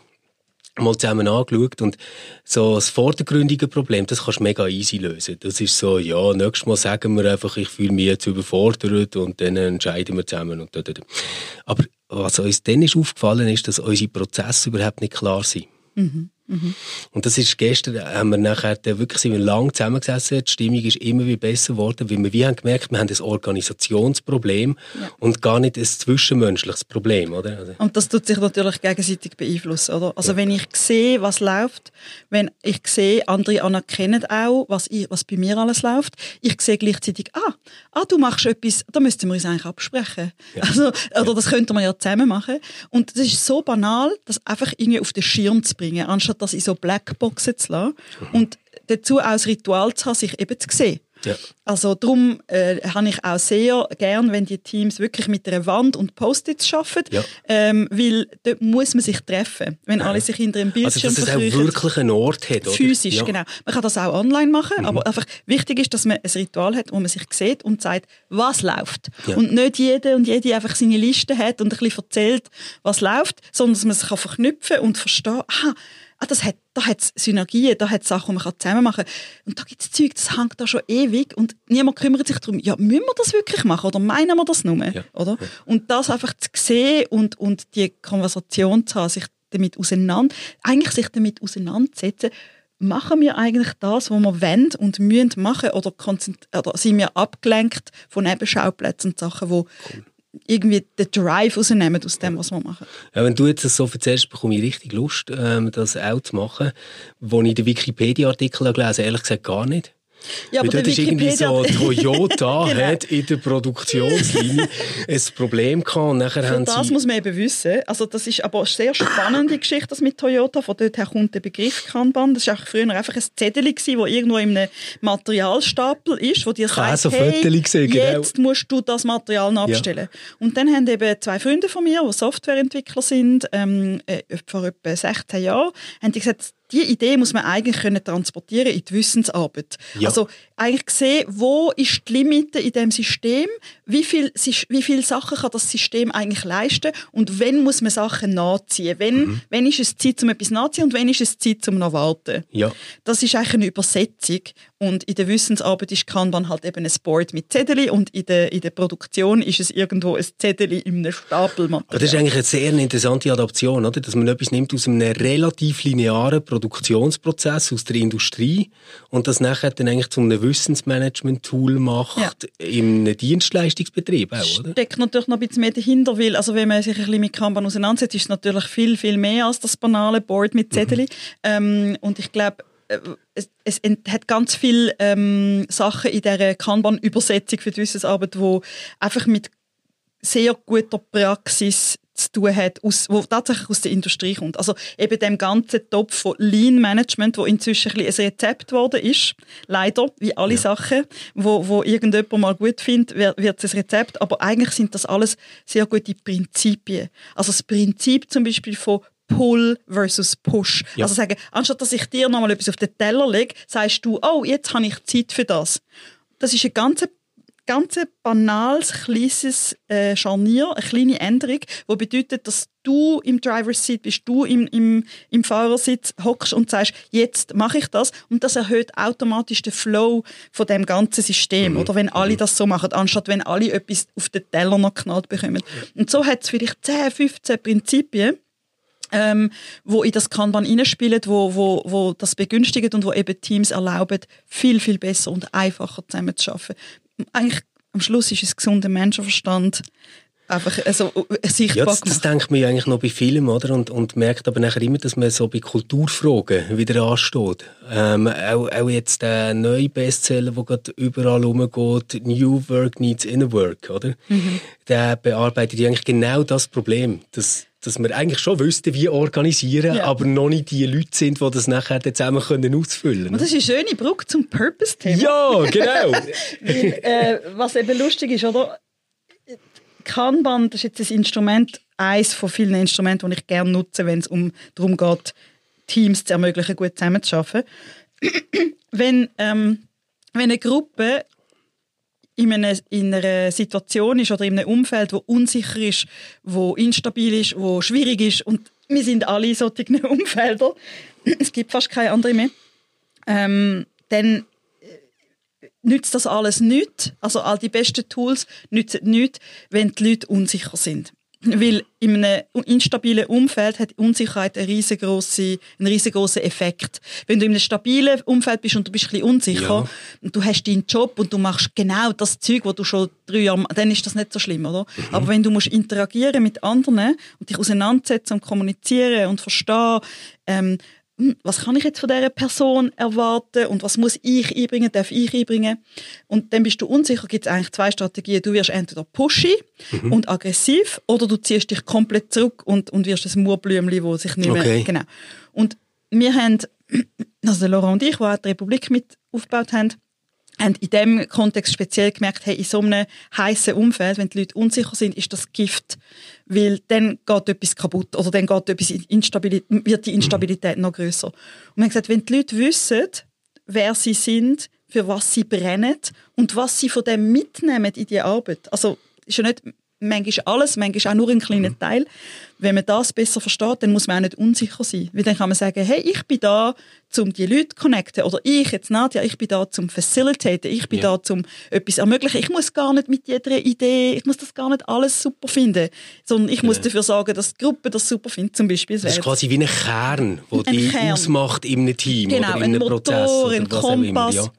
mal zusammen angeschaut und so das vordergründige Problem, das kannst du mega easy lösen. Das ist so, ja, nächstes Mal sagen wir einfach, ich fühle mich jetzt überfordert und dann entscheiden wir zusammen. Und da, da, da. Aber was uns dann ist aufgefallen ist, dass unsere Prozesse überhaupt nicht klar sind. Mhm. Mhm. Und das ist gestern, haben wir nachher wirklich sind wir lang zusammengesessen, die Stimmung ist immer wie besser geworden, weil wir wie haben gemerkt, wir haben ein Organisationsproblem ja. und gar nicht ein zwischenmenschliches Problem, oder? Also und das tut sich natürlich gegenseitig beeinflussen, oder? Also ja. wenn ich sehe, was läuft, wenn ich sehe, andere anerkennen auch, was, ich, was bei mir alles läuft, ich sehe gleichzeitig, ah, ah, du machst etwas, da müssten wir uns eigentlich absprechen. Ja. Also, oder das könnte man ja zusammen machen. Und das ist so banal, das einfach irgendwie auf den Schirm zu bringen, anstatt das in so Blackboxen zu lassen. Mhm. Und dazu auch das Ritual zu haben, sich eben zu sehen. Ja. Also darum äh, habe ich auch sehr gern, wenn die Teams wirklich mit einer Wand und Post-its arbeiten, ja. ähm, weil dort muss man sich treffen, wenn ja. alle sich hinter einem Bildschirm Also dass es auch wirklich einen Ort hat, oder? Physisch, genau. Man kann das auch online machen, mhm. aber einfach wichtig ist, dass man ein Ritual hat, wo man sich sieht und sagt, was läuft. Und nicht jeder und jede einfach seine Liste hat und ein bisschen erzählt, was läuft, sondern dass man sich verknüpfen kann und verstehen, aha, ah, das hat, da hat es Synergien, da hat es Sachen, die man zusammen machen kann. Und da gibt es Zeug, das hängt da schon ewig und niemand kümmert sich darum, ja, müssen wir das wirklich machen oder meinen wir das nur? Ja. Oder? Und das einfach zu sehen und, und die Konversation zu haben, sich damit auseinander, eigentlich sich damit auseinandersetzen, machen wir eigentlich das, was wir wollen und müssen machen oder, oder sind wir abgelenkt von Nebenschauplätzen und Sachen, die cool irgendwie den Drive rausnehmen aus dem, was wir machen. Ja, wenn du jetzt das so erzählst, bekomme ich richtig Lust, ähm, das auch zu machen. Wo ich den Wikipedia-Artikel gelesen habe, ehrlich gesagt gar nicht. Ja, aber dort ist irgendwie so, Toyota genau. hat in der Produktionslinie ein Problem gehabt und nachher haben das muss man eben wissen. Also das ist aber eine sehr spannende Geschichte, das mit Toyota. Von dort her kommt der Begriff Kanban. Das war früher einfach ein Zettel, das irgendwo in einem Materialstapel ist, wo dir sagt, so hey, gesehen, genau. jetzt musst du das Material abstellen. Ja. Und dann haben eben zwei Freunde von mir, die Softwareentwickler sind, ähm, äh, vor etwa 16 Jahren, haben die gesagt, die Idee muss man eigentlich können transportieren in die Wissensarbeit. Ja. Also eigentlich sehen, wo ist die Limite in dem System, wie viel, wie viele Sachen kann das System eigentlich leisten und wenn muss man Sachen nachziehen. Wenn, mhm. wenn ist es Zeit, um etwas nachzuziehen und wenn ist es Zeit, um noch warten. Ja. Das ist eigentlich eine Übersetzung Und in der Wissensarbeit ist Kanban halt eben ein Board mit Zettel und in der, in der Produktion ist es irgendwo ein Zettel in einem Stapelmaterial. Das ist eigentlich eine sehr interessante Adaption, oder? dass man etwas nimmt aus einem relativ linearen Produktionsprozess aus der Industrie und das nachher dann eigentlich zu einem Wissensmanagement-Tool macht ja. in einem Dienstleistungsbetrieb auch, oder? Steckt natürlich noch ein bisschen mehr dahinter, weil also wenn man sich ein bisschen mit Kanban auseinandersetzt, ist es natürlich viel, viel mehr als das banale Board mit Zettel. Mhm. Ähm, und ich glaube, äh, es, es hat ganz viele ähm, Sachen in dieser Kanban-Übersetzung für die Wissensarbeit, die einfach mit sehr guter Praxis zu tun hat, aus, wo tatsächlich aus der Industrie kommt. Also eben dem ganzen Topf von Lean Management, wo inzwischen ein, ein Rezept geworden ist, leider, wie alle ja. Sachen, wo, wo irgendjemand mal gut findet, wird es ein Rezept, aber eigentlich sind das alles sehr gute Prinzipien. Also das Prinzip zum Beispiel von Pull versus Push. Ja. Also sagen, anstatt dass ich dir nochmal etwas auf den Teller lege, sagst du, oh, jetzt habe ich Zeit für das. Das ist ein ganz, ganz banales, kleines äh, Scharnier, eine kleine Änderung, die bedeutet, dass du im Driver's Seat bist, du im, im, im Fahrersitz hockst und sagst, jetzt mache ich das. Und das erhöht automatisch den Flow von dem ganzen System. Mhm. Oder wenn alle mhm. das so machen, anstatt wenn alle etwas auf den Teller noch knallt bekommen. Und so hat es vielleicht 10, 15 Prinzipien, ähm, wo in das Kanban hineinspielen, wo, wo, wo das begünstigen und wo eben Teams erlauben, viel, viel besser und einfacher zusammen zu arbeiten. Eigentlich am Schluss ist es gesunder Menschenverstand einfach also, sichtbar ja, das, das denkt man ja eigentlich noch bei Filmen, oder? Und, und merkt aber nachher immer, dass man so bei Kulturfragen wieder ansteht. Ähm, auch, auch jetzt der neue Bestseller, der gerade überall rumgeht, New Work Needs Inner Work, oder? Mhm. Der bearbeitet ja eigentlich genau das Problem, dass dass wir eigentlich schon wüssten, wie organisieren, ja. aber noch nicht die Leute sind, die das nachher zusammen können ausfüllen können. Und das ist eine schöne Brücke zum Purpose-Thema. Ja, genau. Weil, äh, was eben lustig ist, oder? Kanban, das ist jetzt ein Instrument, eines von vielen Instrumenten, die ich gerne nutze, wenn es um, darum geht, Teams zu ermöglichen, gut zusammenzuarbeiten. wenn, ähm, wenn eine Gruppe in einer, in einer Situation ist oder in einem Umfeld, wo unsicher ist, wo instabil ist, wo schwierig ist. Und wir sind alle in solchen Umfeldern, es gibt fast keine andere mehr, ähm, dann äh, nützt das alles nichts, also all die besten Tools nützen nichts, wenn die Leute unsicher sind. Weil in einem instabilen Umfeld hat Unsicherheit einen riesengroßen, einen riesengroßen Effekt. Wenn du in einem stabilen Umfeld bist und du bist ein bisschen unsicher ja. und du hast deinen Job und du machst genau das Zeug, was du schon drei Jahre dann ist das nicht so schlimm, oder? Mhm. Aber wenn du musst interagieren mit anderen und dich auseinandersetzen und kommunizieren und verstehen, ähm, hm, was kann ich jetzt von dieser Person erwarten und was muss ich einbringen, darf ich einbringen. Und dann bist du unsicher, gibt es eigentlich zwei Strategien. Du wirst entweder pushy mhm. und aggressiv oder du ziehst dich komplett zurück und, und wirst ein Murblümchen, wo sich nicht mehr... Okay. Genau. Und wir haben, also Laurent und ich, die auch die Republik mit aufgebaut haben, haben in diesem Kontext speziell gemerkt, hey, in so einem heißen Umfeld, wenn die Leute unsicher sind, ist das Gift, weil dann geht etwas kaputt oder dann geht etwas wird die Instabilität noch größer. Und wir haben gesagt, wenn die Leute wissen, wer sie sind, für was sie brennen und was sie von dem mitnehmen in die Arbeit, also ist ja nicht manchmal alles, manchmal auch nur ein kleiner mhm. Teil. Wenn man das besser versteht, dann muss man auch nicht unsicher sein. Weil dann kann man sagen, hey, ich bin da, um die Leute zu connecten. Oder ich, jetzt Nadja, ich bin da zum Facilitaten. Ich bin ja. da zum etwas ermöglichen. Ich muss gar nicht mit jeder Idee, ich muss das gar nicht alles super finden. Sondern ich muss dafür sagen, dass die Gruppe das super findet, zum Beispiel. Das, ist quasi wie ein Kern, der dich ausmacht in einem Team genau, oder in einem Motor, Prozess. Oder ein Kompass. Immer, ja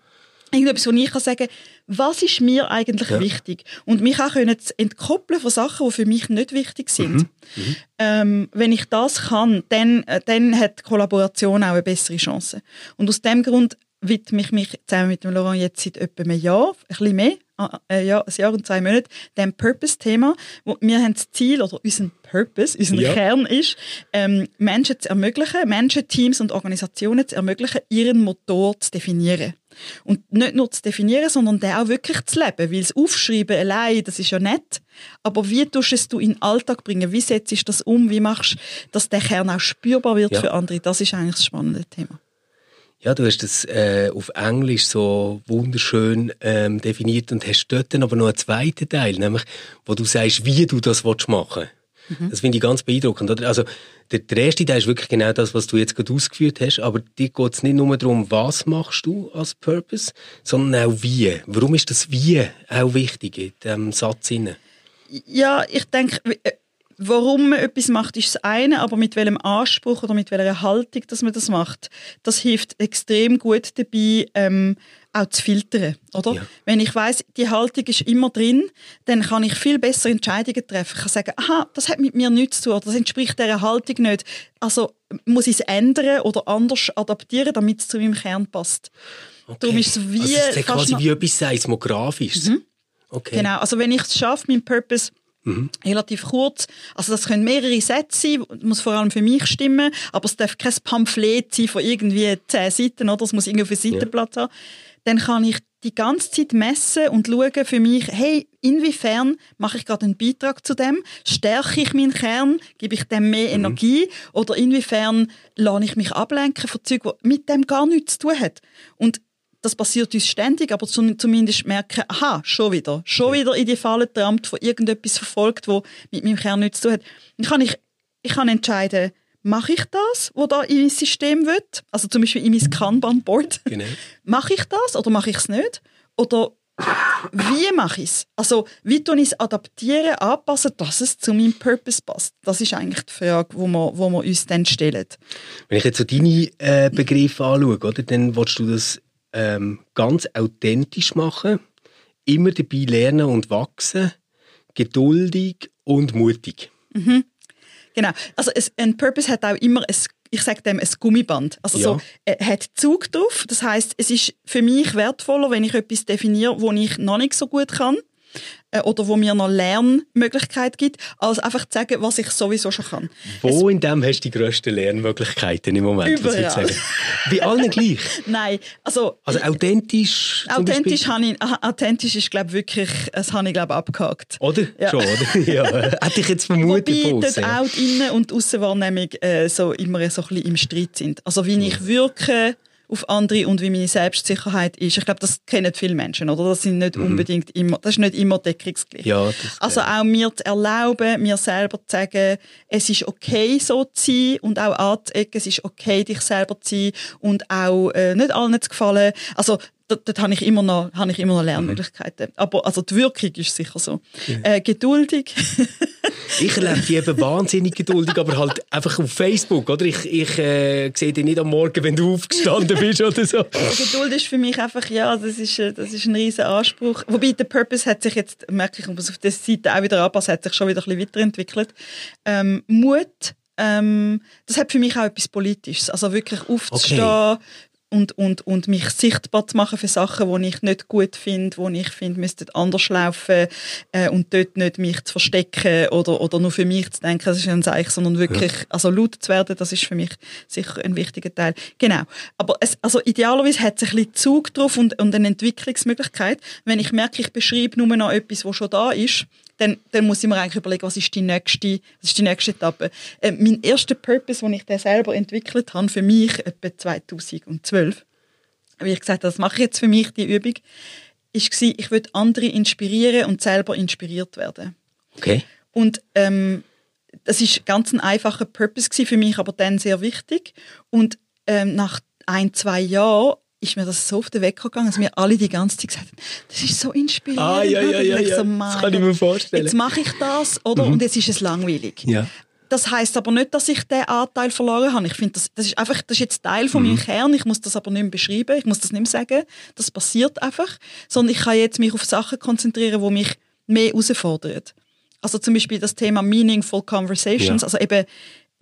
irgendetwas, wo ich kann sagen was ist mir eigentlich ja. wichtig? Und mich auch können zu entkoppeln von Sachen, die für mich nicht wichtig sind. Mhm. Mhm. Ähm, wenn ich das kann, dann, äh, dann hat die Kollaboration auch eine bessere Chance. Und aus dem Grund widme ich mich zusammen mit dem Laurent jetzt seit etwa einem Jahr, ein bisschen mehr, äh, ja, ein Jahr und zwei Monate, dem Purpose-Thema. Wir haben das Ziel, oder unser Purpose, unser ja. Kern ist, ähm, Menschen zu ermöglichen, Menschen, Teams und Organisationen zu ermöglichen, ihren Motor zu definieren. Und nicht nur zu definieren, sondern den auch wirklich zu leben. Weil das Aufschreiben allein, das ist ja nett. Aber wie tust du es du in den Alltag bringen? Wie setzt du das um? Wie machst du, dass der Kern auch spürbar wird ja. für andere? Das ist eigentlich das spannende Thema. Ja, du hast das äh, auf Englisch so wunderschön ähm, definiert und hast dort dann aber noch einen zweiten Teil, nämlich wo du sagst, wie du das machen willst. Mhm. Das finde ich ganz beeindruckend. Oder? Also, der, der erste Teil ist wirklich genau das, was du jetzt gerade ausgeführt hast, aber dir geht es nicht nur darum, was machst du als Purpose, sondern auch wie. Warum ist das Wie auch wichtig in diesem Satz? Ja, ich denke, äh, warum man etwas macht, ist das eine, aber mit welchem Anspruch oder mit welcher Haltung, dass man das macht, das hilft extrem gut dabei, ähm, auch zu filtern, oder? Ja. Wenn ich weiß, die Haltung ist immer drin, dann kann ich viel besser Entscheidungen treffen. Ich kann sagen, aha, das hat mit mir nichts zu tun, oder das entspricht dieser Haltung nicht. Also muss ich es ändern oder anders adaptieren, damit es zu meinem Kern passt. Okay. Darum ist es wie... Also es ist quasi wie etwas Seismografisches. Mhm. Okay. Genau, also wenn ich es schaffe, meinen Purpose Mhm. Relativ kurz. Also das können mehrere Sätze sein, muss vor allem für mich stimmen, aber es darf kein Pamphlet sein von irgendwie zehn Seiten, oder? Es muss irgendwie Seitenblatt ja. haben dann kann ich die ganze Zeit messen und schauen für mich, hey, inwiefern mache ich gerade einen Beitrag zu dem? Stärke ich meinen Kern? Gebe ich dem mehr mhm. Energie? Oder inwiefern lasse ich mich ablenken von Zeug, die mit dem gar nichts zu tun hat? Und das passiert uns ständig, aber zumindest merken, aha, schon wieder, schon wieder in die Falle getrampt, von irgendetwas verfolgt, wo mit meinem Kern nichts zu tun hat. Dann kann ich, ich kann entscheiden, mache ich das, was da in mein System will? Also zum Beispiel in mein Kanban-Board. Genau. mache ich das oder mache ich es nicht? Oder wie mache ich es? Also wie tue ich es adaptieren, anpassen, dass es zu meinem Purpose passt? Das ist eigentlich die Frage, die wir, wo wir uns dann stellen. Wenn ich jetzt so deine äh, Begriffe anschaue, oder, dann willst du das ähm, ganz authentisch machen, immer dabei lernen und wachsen, geduldig und mutig. Mhm. Genau. Also es, ein Purpose hat auch immer ein ich sage dem ein Gummiband. Also ja. so, er hat Zug drauf. Das heißt, es ist für mich wertvoller, wenn ich etwas definiere, wo ich noch nicht so gut kann äh, oder wo mir noch Lernmöglichkeit gibt, als einfach zu sagen, was ich sowieso schon kann. Wo es, in dem hast du die grössten Lernmöglichkeiten im Moment? Überall. Bei allen gleich? Nein, also... Also authentisch Authentisch, habe ich, authentisch ist, glaube wirklich, das habe ich, glaube abgehakt. Oder? Ja. Schon, oder? ja. Hätte ich jetzt vermutet. Wobei dort auch die Innen- und Aussenwahrnehmung äh, so immer so ein bisschen im Streit sind. Also wie ich wirke auf andere und wie meine Selbstsicherheit ist. Ich glaube, das kennen viele Menschen, oder? Das sind nicht mhm. unbedingt immer, das ist nicht immer deckungsgleich. Ja, also auch mir zu erlauben, mir selber zu sagen, es ist okay, so zu sein und auch anzuecken, es ist okay, dich selber zu sein und auch äh, nicht allen zu gefallen. Also dort, dort habe ich immer noch, habe ich immer noch Lernmöglichkeiten. Mhm. Aber also die Wirkung ist sicher so. Ja. Äh, geduldig. ich erlebe die eben wahnsinnig geduldig, aber halt einfach auf Facebook, oder? Ich, ich äh, sehe dich nicht am Morgen, wenn du aufgestanden bist oder so. Geduld ist für mich einfach, ja, das ist, äh, das ist ein riesen Anspruch. Wobei der Purpose hat sich jetzt, merke ich, muss auf der Seite auch wieder anpassen, hat sich schon wieder ein bisschen weiterentwickelt. Ähm, Mut, ähm, das hat für mich auch etwas Politisches. Also wirklich aufzustehen, okay und, und, und mich sichtbar zu machen für Sachen, die ich nicht gut finde, die ich finde, müssten anders laufen äh, und dort nicht mich zu verstecken oder, oder nur für mich zu denken, das ist ein Zeichen, sondern wirklich ja. also laut zu werden, das ist für mich sicher ein wichtiger Teil. Genau. Aber es, also idealerweise hat es ein bisschen Zug drauf und, und eine Entwicklungsmöglichkeit. Wenn ich merke, ich beschreibe nur noch etwas, was schon da ist, dann, dann muss ich mir eigentlich überlegen, was ist die nächste, was ist die nächste Etappe. Äh, mein erster Purpose, den ich den selber entwickelt habe, für mich etwa 2012, wie ich gesagt habe, das mache ich jetzt für mich, die Übung, ist war, ich will andere inspirieren und selber inspiriert werden. Okay. Und ähm, das ist ganz ein einfacher Purpose für mich, aber dann sehr wichtig. Und ähm, nach ein, zwei Jahren ist mir das so auf den Weg gegangen, dass mir alle die ganze Zeit gesagt haben, das ist so inspirierend. Ah, ja, ja, ja, ja. So, das kann ich mir vorstellen. Jetzt mache ich das, oder? Mhm. Und jetzt ist es langweilig. Ja. Das heißt aber nicht, dass ich den Anteil verloren habe. Ich finde, das, das ist einfach, das ist jetzt Teil von mhm. meinem Kern. Ich muss das aber nicht mehr beschreiben. Ich muss das nicht mehr sagen. Das passiert einfach. Sondern ich kann jetzt mich auf Sachen konzentrieren, die mich mehr herausfordern. Also zum Beispiel das Thema Meaningful Conversations. Ja. Also eben,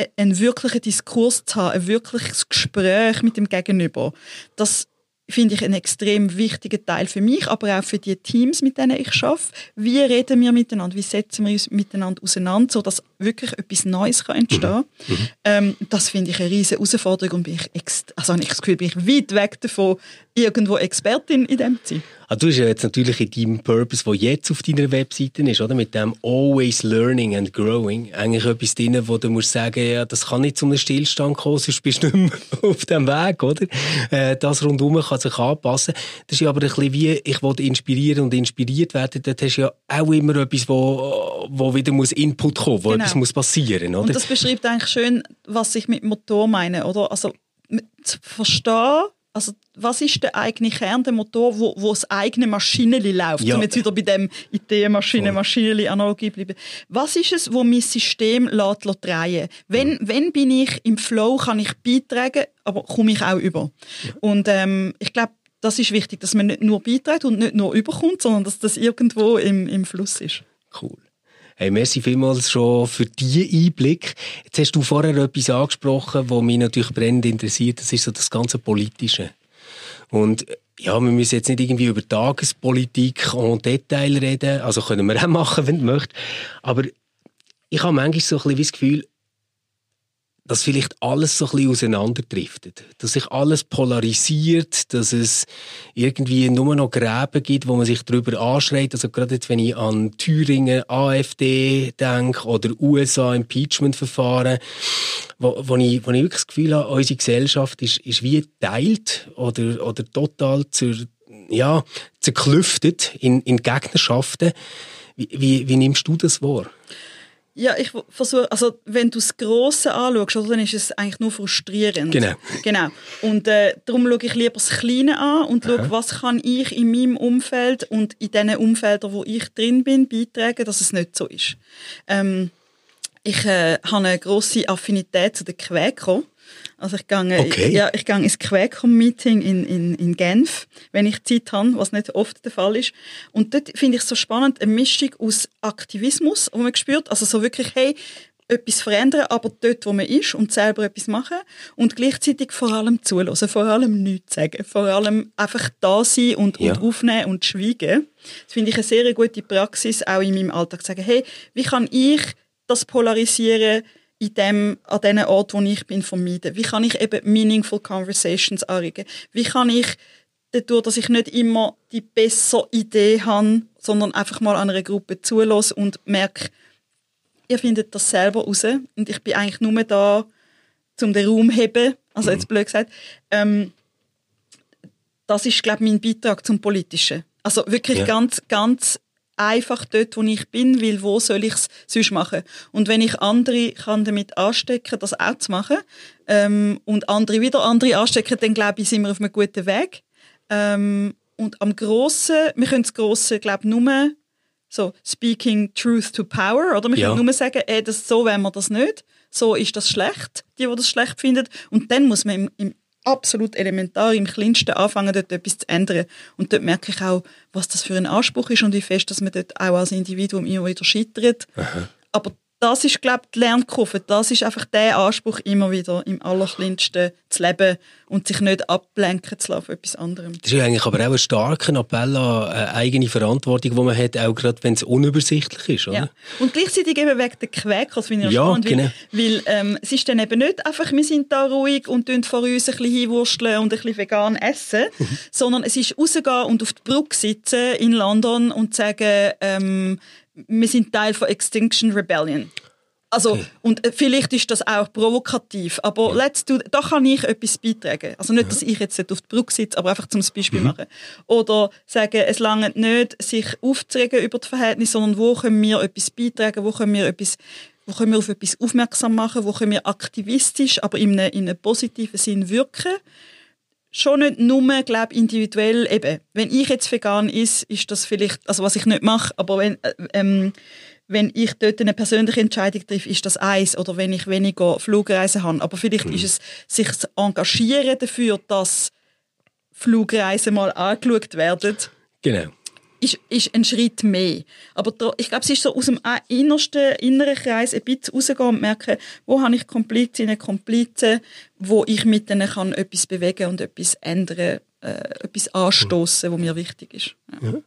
äh, einen wirklichen Diskurs zu haben, ein wirkliches Gespräch mit dem Gegenüber, das finde ich einen extrem wichtigen Teil für mich, aber auch für die Teams, mit denen ich arbeite. Wie reden wir miteinander? Wie setzen wir uns miteinander auseinander, sodass wirklich etwas Neues kann entstehen kann? Mhm. Ähm, das finde ich eine riesige Herausforderung und bin ich also habe ich das Gefühl, bin ich weit weg davon, irgendwo Expertin in dem zu sein. Ah, du hast ja jetzt natürlich in deinem Purpose, der jetzt auf deiner Webseite ist, oder? mit dem Always Learning and Growing, eigentlich etwas drin, wo du musst sagen, ja, das kann nicht zu einem Stillstand kommen, sonst bist du nicht mehr auf dem Weg, oder? Äh, das rundum kann sich anpassen. Das ist ja aber ein bisschen wie, ich wollte inspirieren und inspiriert werden, dort hast du ja auch immer etwas, wo, wo wieder muss Input kommen, wo genau. Etwas muss passieren, oder? Und das beschreibt eigentlich schön, was ich mit Motor meine, oder? Also, zu verstehen, also was ist der eigene Kern, der Motor, wo, wo das eigene Maschineli läuft? Ja. Um jetzt wieder bei dem Ideenmaschine, Maschineli Analogie bleiben. Was ist es, wo mein System lässt, lässt drehen? Wenn, ja. wenn bin ich im Flow, kann ich beitragen, aber komme ich auch über. Ja. Und ähm, ich glaube, das ist wichtig, dass man nicht nur beiträgt und nicht nur überkommt, sondern dass das irgendwo im, im Fluss ist. Cool. Hey, merci vielmals schon für diesen Einblick. Jetzt hast du vorher etwas angesprochen, was mich natürlich brennend interessiert. Das ist so das ganze Politische. Und ja, wir müssen jetzt nicht irgendwie über Tagespolitik und Detail reden. Also können wir auch machen, wenn du möchtest. Aber ich habe manchmal so ein bisschen das Gefühl, dass vielleicht alles so ein bisschen auseinanderdriftet. Dass sich alles polarisiert, dass es irgendwie nur noch Gräben gibt, wo man sich darüber anschreit. Also gerade jetzt, wenn ich an Thüringen, AfD denke oder USA Impeachment-Verfahren, wo, wo, ich, wo ich wirklich das Gefühl habe, unsere Gesellschaft ist, ist wie geteilt oder, oder total zur, ja, zerklüftet in, in Gegnerschaften. Wie, wie, wie nimmst du das wahr? Ja, ich versuche, also wenn du das Grosse anschaust, dann ist es eigentlich nur frustrierend. Genau. genau. Und äh, darum schaue ich lieber das Kleine an und schaue, was kann ich in meinem Umfeld und in den Umfeldern, wo ich drin bin, beitragen, dass es nicht so ist. Ähm, ich äh, habe eine grosse Affinität zu den Quäkern. Also ich gehe, okay. ja, ich gehe ins Quäcom-Meeting in, in, in Genf, wenn ich Zeit habe, was nicht oft der Fall ist. Und dort finde ich es so spannend, eine Mischung aus Aktivismus, wo man spürt, also so wirklich, hey, etwas verändern, aber dort, wo man ist und selber etwas machen und gleichzeitig vor allem zulassen, vor allem nichts sagen, vor allem einfach da sein und, ja. und aufnehmen und schweigen. Das finde ich eine sehr gute Praxis, auch in meinem Alltag, zu sagen, hey, wie kann ich das polarisieren, in dem, an den Ort, wo ich bin, vermeiden? Wie kann ich eben meaningful conversations anregen? Wie kann ich dadurch, dass ich nicht immer die bessere Idee habe, sondern einfach mal an einer Gruppe zulasse und merke, ihr findet das selber raus und ich bin eigentlich nur da, um den Raum zu heben, also jetzt blöd gesagt. Ähm, das ist, glaube ich, mein Beitrag zum Politischen. Also wirklich ja. ganz, ganz einfach dort, wo ich bin, weil wo soll ich es sonst machen? Und wenn ich andere kann damit anstecken, das auch zu machen, ähm, und andere wieder andere anstecken, dann glaube ich, sind wir auf einem guten Weg. Ähm, und am Grossen, wir können das Grosse, glaube ich, nur so speaking truth to power, oder? Wir ja. können nur sagen, ey, das, so wollen wir das nicht, so ist das schlecht, die, die das schlecht finden. Und dann muss man im, im absolut elementar im Kleinsten anfangen, dort etwas zu ändern. Und dort merke ich auch, was das für ein Anspruch ist und wie fest, dass man dort auch als Individuum immer wieder scheitert. Aha. Aber das ist, glaube ich, die Lernkurve. Das ist einfach der Anspruch, immer wieder im Allerkleinsten zu leben und sich nicht ablenken zu lassen von etwas anderem. Das ist ja eigentlich aber auch ein starker Appell an eine eigene Verantwortung, die man hat, auch gerade wenn es unübersichtlich ist, oder? Ja. Und gleichzeitig eben wegen der Quäker, das finde ich ja, spannend, genau. weil, weil ähm, es ist dann eben nicht einfach, wir sind da ruhig und tun vor uns ein bisschen hinwursteln und ein bisschen vegan essen, mhm. sondern es ist rausgehen und auf der Brücke sitzen in London und sagen, ähm, wir sind Teil von Extinction Rebellion. Also, okay. und äh, vielleicht ist das auch provokativ, aber let's do, da kann ich etwas beitragen. Also nicht, dass ich jetzt nicht auf der Brücke sitze, aber einfach zum Beispiel mhm. machen. Oder sagen, es lange nicht, sich aufzuregen über das Verhältnis, sondern wo können wir etwas beitragen, wo können wir etwas wo können wir auf etwas aufmerksam machen, wo können wir aktivistisch, aber in einem, in einem positiven Sinn wirken schon nicht nur, glaube individuell eben. Wenn ich jetzt vegan ist, ist das vielleicht, also was ich nicht mache, aber wenn, äh, ähm, wenn ich dort eine persönliche Entscheidung treffe, ist das eins. Oder wenn ich weniger Flugreisen habe. Aber vielleicht mhm. ist es sich zu engagieren dafür, dass Flugreisen mal angeschaut werden. Genau ist, ist ein Schritt mehr. Aber da, ich glaube, es ist so aus dem innersten, inneren Kreis ein bisschen rausgehen und merken, wo habe ich Komplizinnen, Komplizen, wo ich mit denen kann etwas bewegen und etwas ändern äh, etwas anstoßen, was mir wichtig ist. Ja. Ja.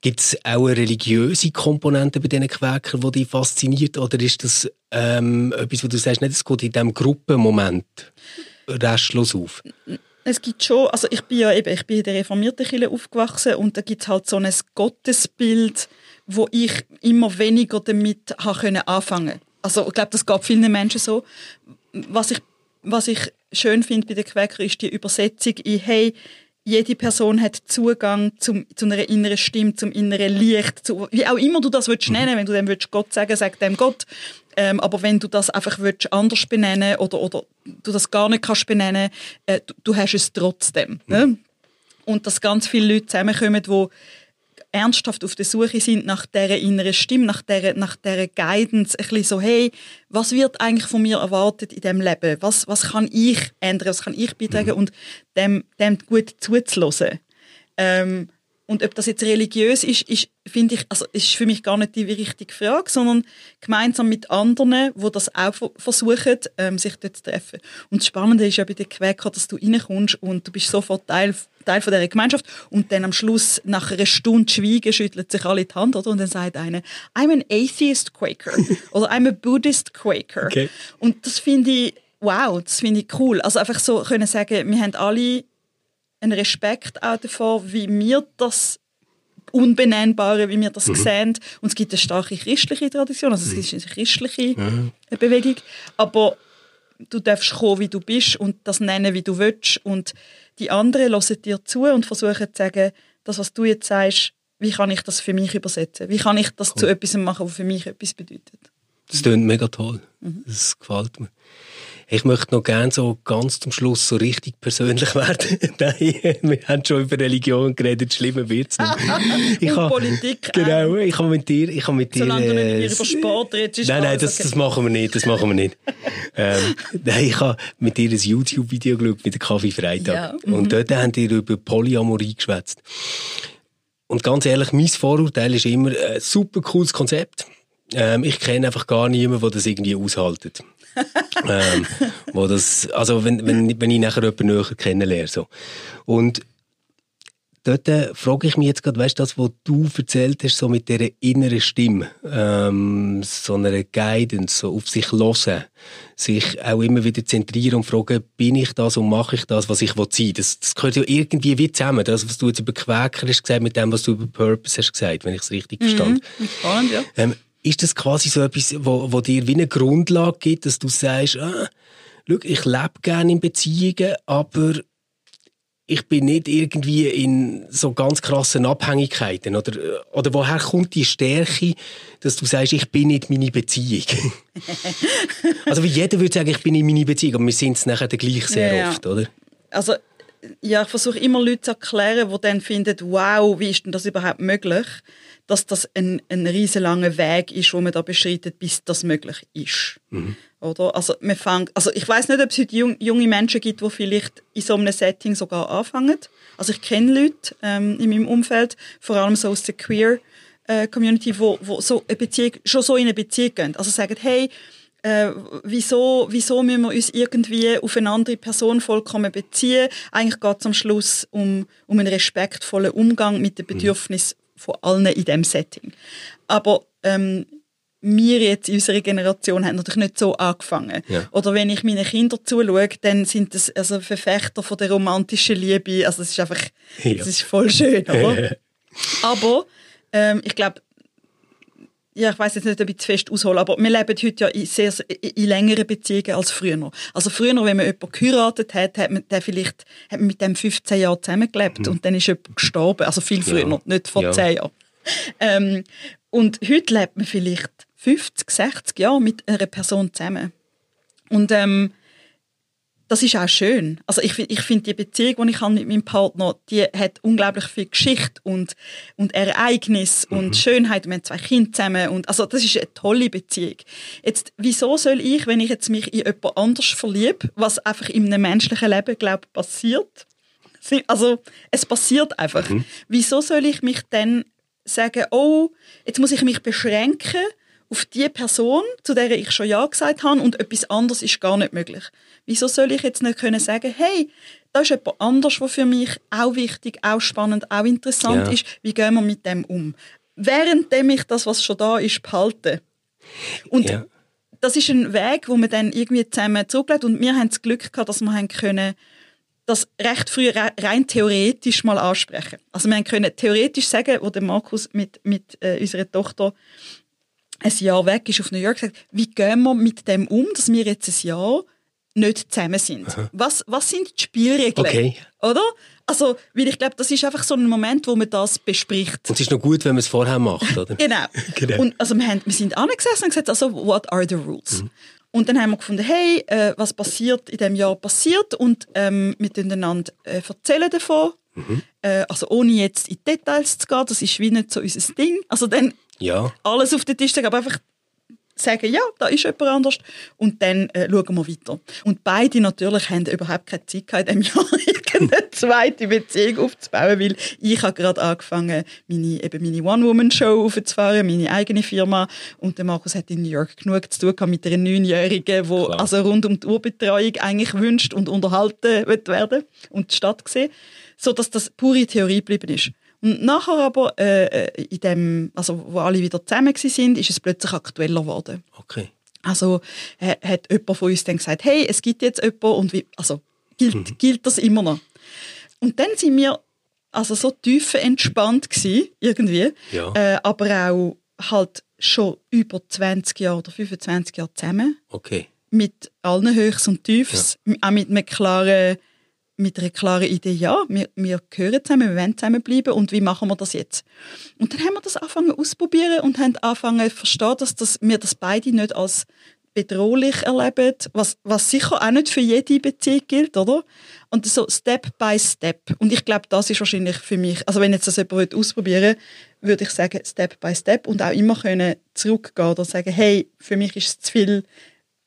Gibt es auch eine religiöse Komponente bei diesen Quäkern, die dich fasziniert? Oder ist das ähm, etwas, wo du sagst, nicht, es geht in diesem Gruppenmoment? restlos auf? Es gibt schon, also ich bin ja eben, ich bin in der reformierten Kirche aufgewachsen und da gibt es halt so ein Gottesbild, wo ich immer weniger damit habe können anfangen. Also ich glaube, das geht vielen Menschen so. Was ich, was ich schön finde bei den Quäker ist die Übersetzung in «Hey, jede Person hat Zugang zum, zu einer inneren Stimme, zum inneren Licht, zu, wie auch immer du das willst nennen, wenn du dem willst Gott sagen, sag dem Gott. Ähm, aber wenn du das einfach willst anders benennen oder, oder du das gar nicht kannst benennen, äh, du, du, hast es trotzdem. Ne? Und dass ganz viele Leute zusammenkommen, die ernsthaft auf der Suche sind nach dieser inneren Stimme, nach dieser, nach dieser Guidance, ein bisschen so, hey, was wird eigentlich von mir erwartet in diesem Leben? Was, was kann ich ändern, was kann ich beitragen mhm. und dem, dem gut zuzulassen. Ähm, und ob das jetzt religiös ist, ist finde ich, also ist für mich gar nicht die richtige Frage, sondern gemeinsam mit anderen, die das auch versuchen, ähm, sich dort zu treffen. Und das Spannende ist ja bei den Quäker, dass du reinkommst und du bist sofort Teil, Teil von dieser Gemeinschaft und dann am Schluss, nach einer Stunde Schweigen, schüttelt sich alle die Hand, oder? Und dann sagt einer, I'm an atheist Quaker oder I'm a Buddhist Quaker. Okay. Und das finde ich, wow, das finde ich cool. Also einfach so können sagen, wir haben alle einen Respekt auch davor, wie wir das Unbenennbare, wie wir das mhm. sehen. Und es gibt eine starke christliche Tradition, also es ist eine christliche mhm. Bewegung. Aber du darfst kommen, wie du bist und das nennen, wie du willst. Und die anderen hören dir zu und versuchen zu sagen, das, was du jetzt sagst, wie kann ich das für mich übersetzen? Wie kann ich das cool. zu etwas machen, was für mich etwas bedeutet? Das klingt mega toll. Mhm. Das gefällt mir. Ich möchte noch gerne so ganz zum Schluss so richtig persönlich werden. Nein, wir haben schon über Religion geredet, schlimmer wird es nicht. Und Politik Genau, ich habe mit dir... Ich habe mit dir Solange du nicht über Sport redest. Nein, nein, das, das machen wir nicht, das machen wir nicht. ähm, nein, ich habe mit dir ein YouTube-Video geschaut mit dem Kaffee Freitag. Ja. Mhm. Und dort haben wir über Polyamorie geschwätzt. Und ganz ehrlich, mein Vorurteil ist immer ein äh, super cooles Konzept. Ähm, ich kenne einfach gar niemanden, der das irgendwie aushaltet ähm, wo das, also wenn, wenn, wenn ich nachher jemanden näher kennenlerne. So. Und dort äh, frage ich mich jetzt gerade, weißt du, das, was du erzählt hast, so mit dieser inneren Stimme, ähm, so einer Guidance, so auf sich hören, sich auch immer wieder zentrieren und fragen, bin ich das und mache ich das, was ich sein Das, das gehört ja irgendwie wie zusammen. Das, was du jetzt über Quäker hast gesagt, mit dem, was du über Purpose hast gesagt, wenn ich es richtig mhm. verstanden habe. Ja. Ähm, ist das quasi so etwas, wo, wo dir wie eine Grundlage gibt, dass du sagst, ah, schau, ich lebe gerne in Beziehungen, aber ich bin nicht irgendwie in so ganz krassen Abhängigkeiten. Oder, oder woher kommt die Stärke, dass du sagst, ich bin nicht meine Beziehung? also wie jeder würde sagen, ich bin in meine Beziehung, aber wir sind es nachher gleich sehr ja, oft, oder? Also ja, ich versuche immer Leute zu erklären, die dann finden, wow, wie ist denn das überhaupt möglich? Dass das ein, ein riesenlanger Weg ist, wo man da beschreitet, bis das möglich ist. Mhm. Oder? Also, man fängt, also ich weiß nicht, ob es heute jung, junge Menschen gibt, die vielleicht in so einem Setting sogar anfangen. Also ich kenne Leute ähm, in meinem Umfeld, vor allem so aus der Queer äh, Community, wo, wo so eine Beziehung, schon so in eine Beziehung gehen. Also sagen, hey, äh, wieso, wieso müssen wir uns irgendwie auf eine andere Person vollkommen beziehen? Eigentlich geht es am Schluss um, um einen respektvollen Umgang mit den mhm. Bedürfnissen von allen in diesem Setting. Aber ähm, wir jetzt in unserer Generation haben natürlich nicht so angefangen. Ja. Oder wenn ich meinen Kindern zuschaue, dann sind das also Verfechter von der romantischen Liebe. Also es ist einfach, ja. das ist voll schön, oder? Aber ähm, ich glaube, ja, ich weiß jetzt nicht, ob ich zu fest aushole, aber wir leben heute ja in, sehr, in längeren Beziehungen als früher. Also früher, wenn man jemanden geheiratet hat, hat man, der vielleicht, hat man mit dem 15 Jahre zusammengelebt mhm. und dann ist jemand gestorben. Also viel früher, ja. nicht vor ja. 10 Jahren. Ähm, und heute lebt man vielleicht 50, 60 Jahre mit einer Person zusammen. Und ähm, das ist auch schön. Also ich, ich finde die Beziehung, die ich habe mit meinem Partner, die hat unglaublich viel Geschichte und, und Ereignis mhm. und Schönheit. Wir haben zwei Kinder zusammen und also das ist eine tolle Beziehung. Jetzt, wieso soll ich, wenn ich jetzt mich in jemand anders verliebe, was einfach in einem menschlichen Leben, glaube passiert, also es passiert einfach. Mhm. Wieso soll ich mich dann sagen, oh, jetzt muss ich mich beschränken auf die Person, zu der ich schon Ja gesagt habe und etwas anderes ist gar nicht möglich. Wieso soll ich jetzt nicht können sagen, hey, da ist jemand anders, was für mich auch wichtig, auch spannend, auch interessant ja. ist. Wie gehen wir mit dem um? Währenddem ich das, was schon da ist, behalte. Und ja. das ist ein Weg, wo wir dann irgendwie zusammen zurücklegt und wir haben das Glück gehabt, dass wir haben können das recht früh rein theoretisch mal ansprechen. Also wir können theoretisch sagen, wo der Markus mit, mit äh, unserer Tochter ein Jahr weg ist auf New York, sagt, wie gehen wir mit dem um, dass wir jetzt ein Jahr nicht zusammen sind? Was, was sind die Spielregeln? Okay. Oder? Also, weil ich glaube, das ist einfach so ein Moment, wo man das bespricht. Und es ist noch gut, wenn man es vorher macht, oder? genau. genau. Und also wir, haben, wir sind angesessen und gesagt, also, what are the rules? Mhm. Und dann haben wir gefunden, hey, äh, was passiert in dem Jahr passiert und ähm, wir einander äh, erzählen davon. Mhm. Äh, also ohne jetzt in Details zu gehen, das ist wie nicht so unser Ding. Also dann ja. alles auf den Tisch legen, aber einfach sagen, ja, da ist jemand anders und dann äh, schauen wir weiter. Und beide natürlich haben überhaupt keine Zeit gehabt, in diesem Jahr irgendeine zweite Beziehung aufzubauen, weil ich habe gerade angefangen, meine, eben meine One-Woman-Show aufzufahren, meine eigene Firma und der Markus hat in New York genug zu tun mit einer Neunjährigen, die also rund um die Urbetreuung eigentlich wünscht und unterhalten wird werden und die Stadt sehen, sodass das pure Theorie geblieben ist. Und nachher aber, äh, äh, in dem, also wo alle wieder zusammen sind, ist es plötzlich aktueller geworden. Okay. Also äh, hat jemand von uns dann gesagt, hey, es gibt jetzt jemanden und wie, also gilt, mhm. gilt das immer noch. Und dann sind wir also so tief entspannt gewesen, irgendwie, ja. äh, aber auch halt schon über 20 Jahre oder 25 Jahre zusammen. Okay. Mit allen Höchst und Tiefs, ja. auch mit einem klaren mit einer klaren Idee, ja, wir, wir gehören zusammen, wir wollen zusammenbleiben und wie machen wir das jetzt? Und dann haben wir das angefangen auszuprobieren und haben angefangen zu verstehen, dass das, wir das beide nicht als bedrohlich erleben, was, was sicher auch nicht für jede Beziehung gilt, oder? Und so Step by Step. Und ich glaube, das ist wahrscheinlich für mich, also wenn jetzt das jemand ausprobieren will, würde ich sagen Step by Step und auch immer können zurückgehen oder sagen, hey, für mich ist es zu viel,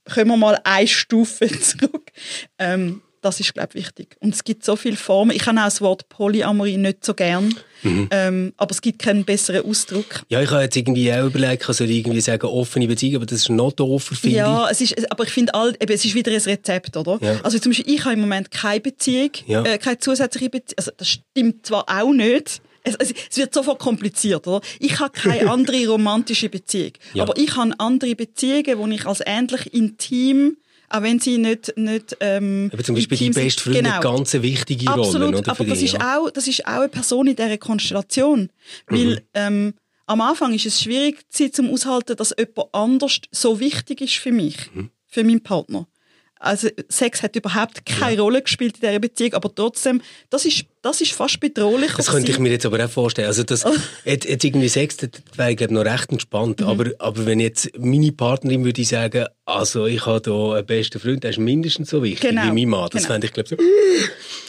können wir mal eine Stufe zurück. Ähm, das ist, glaube ich, wichtig. Und es gibt so viele Formen. Ich habe auch das Wort Polyamorie nicht so gern, mhm. ähm, aber es gibt keinen besseren Ausdruck. Ja, ich habe jetzt irgendwie auch überlegt, ich soll irgendwie sagen offene Beziehung, aber das ist noch doofer, finde ja, ich. Ja, aber ich finde, es ist wieder ein Rezept, oder? Ja. Also zum Beispiel, ich habe im Moment keine Beziehung, ja. äh, keine zusätzliche Beziehung. Also das stimmt zwar auch nicht, es, es, es, wird sofort kompliziert, oder? Ich habe keine andere romantische Beziehung, ja. aber ich habe andere Beziehungen, wo ich als ähnlich intim auch wenn sie nicht, nicht ähm, aber zum Beispiel die beste Freundin genau. ganz eine wichtige Rolle. Absolut, oder, aber das, die, ist ja. auch, das ist auch eine Person in dieser Konstellation. Weil mhm. ähm, am Anfang ist es schwierig, sie zum aushalten, dass jemand anders so wichtig ist für mich, mhm. für meinen Partner. Also Sex hat überhaupt keine ja. Rolle gespielt in dieser Beziehung, aber trotzdem, das ist, das ist fast bedrohlich. Das könnte ich mir jetzt aber auch vorstellen. Also das, oh. jetzt, jetzt irgendwie Sex, das wäre glaube noch recht entspannt. Mhm. Aber, aber wenn jetzt meine Partnerin würde sagen, also ich habe hier einen besten Freund, der ist mindestens so wichtig genau. wie mein Mann, das genau. fände ich glaube so...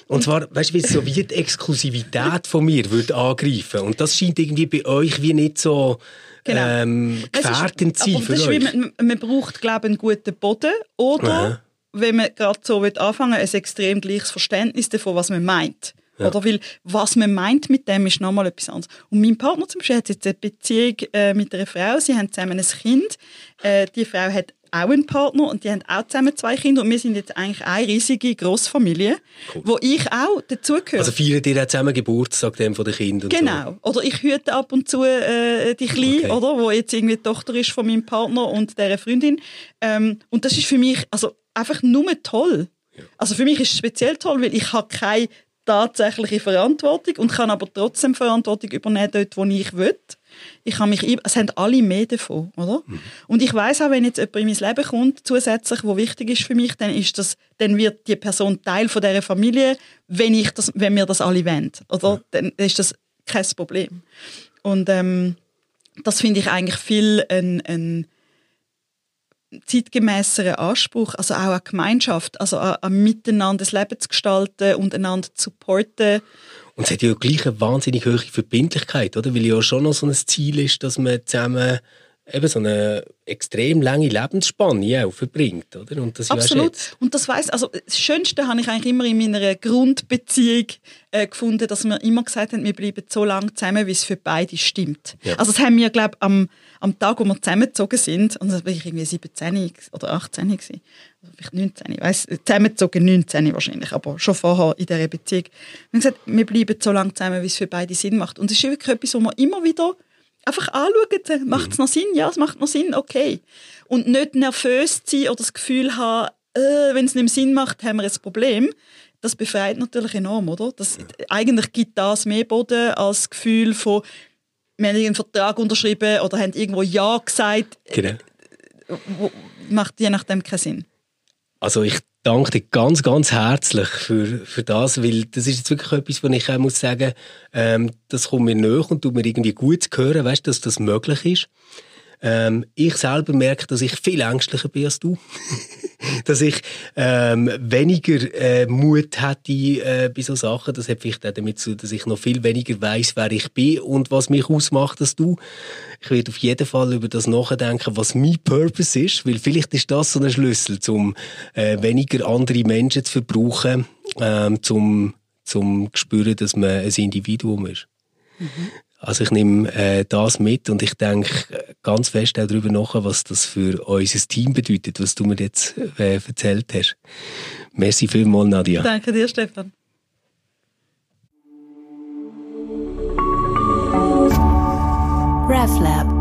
Und zwar, weißt du, wie so wie die Exklusivität von mir würde angreifen. Und das scheint irgendwie bei euch wie nicht so... Genau. Ähm, gefährdend zu sein für euch. Man, man, braucht, glaube ich, einen guten Boden oder... Aha wenn man gerade so anfangen will, ein extrem gleiches Verständnis davon, was man meint. Ja. Oder weil, was man meint mit dem, ist nochmal etwas anderes. Und mein Partner zum Beispiel hat jetzt eine Beziehung äh, mit einer Frau, sie haben zusammen ein Kind. Äh, die Frau hat auch einen Partner und die haben auch zusammen zwei Kinder und wir sind jetzt eigentlich eine riesige Großfamilie, cool. wo ich auch dazugehöre. Also feiern ihr auch zusammen Geburtstag von den Kindern? Genau. So. Oder ich hüte ab und zu äh, die Kleine, okay. oder, wo jetzt irgendwie die Tochter ist von meinem Partner und der Freundin. Ähm, und das ist für mich also einfach nur toll. Ja. Also für mich ist es speziell toll, weil ich habe keine tatsächliche Verantwortung und kann aber trotzdem Verantwortung übernehmen dort, wo ich will. Ich kann mich, es haben alle mehr davon, oder? Mhm. Und ich weiß auch, wenn jetzt jemand in mein Leben kommt, zusätzlich, wo wichtig ist für mich, dann ist das, dann wird die Person Teil von dieser Familie, wenn ich das, wenn wir das alle wollen, oder? Ja. Dann ist das kein Problem. Und ähm, das finde ich eigentlich viel ein, ein zeitgemäßeren Anspruch, also auch an Gemeinschaft, also an, an Miteinander das Leben zu gestalten und einander zu supporten. Und es hat ja gleich eine wahnsinnig hohe Verbindlichkeit, oder? Weil ja schon noch so ein Ziel ist, dass man zusammen eben so eine extrem lange Lebensspanne auch verbringt, oder? Und das Absolut. Und das weiß, also das Schönste habe ich eigentlich immer in meiner Grundbeziehung äh, gefunden, dass wir immer gesagt haben, wir bleiben so lange zusammen, wie es für beide stimmt. Ja. Also das haben wir, glaube ich, am, am Tag, wo wir zusammengezogen sind, und das war ich irgendwie 17 oder 18 gewesen, oder vielleicht 19, ich weiss, zusammengezogen 19 wahrscheinlich, aber schon vorher in dieser Beziehung. Wir haben gesagt, wir bleiben so lange zusammen, wie es für beide Sinn macht. Und es ist wirklich etwas, wo wir immer wieder Einfach anschauen, macht es noch Sinn? Ja, es macht noch Sinn, okay. Und nicht nervös sein oder das Gefühl haben, äh, wenn es nicht Sinn macht, haben wir ein Problem. Das befreit natürlich enorm, oder? Das, eigentlich gibt das mehr Boden als das Gefühl von, wir haben einen Vertrag unterschrieben oder haben irgendwo Ja gesagt. Genau. Macht je nachdem keinen Sinn. Also ich danke dir ganz, ganz herzlich für, für das, weil das ist jetzt wirklich etwas, wo ich auch muss sagen, ähm, das kommt mir näher und tut mir irgendwie gut zu hören, weißt, dass das möglich ist. Ähm, ich selber merke, dass ich viel ängstlicher bin als du. dass ich ähm, weniger äh, Mut hätte äh, bei so Sachen. Das hat vielleicht auch damit zu dass ich noch viel weniger weiß, wer ich bin und was mich ausmacht als du. Ich werde auf jeden Fall über das nachdenken, was mein Purpose ist, weil vielleicht ist das so ein Schlüssel, um äh, weniger andere Menschen zu verbrauchen, ähm, zum zum spüren, dass man ein Individuum ist. Mhm. Also ich nehme äh, das mit und ich denke ganz fest auch darüber nach, was das für unser Team bedeutet, was du mir jetzt äh, erzählt hast. Merci vielmals, Nadia. Danke dir, Stefan. RefLab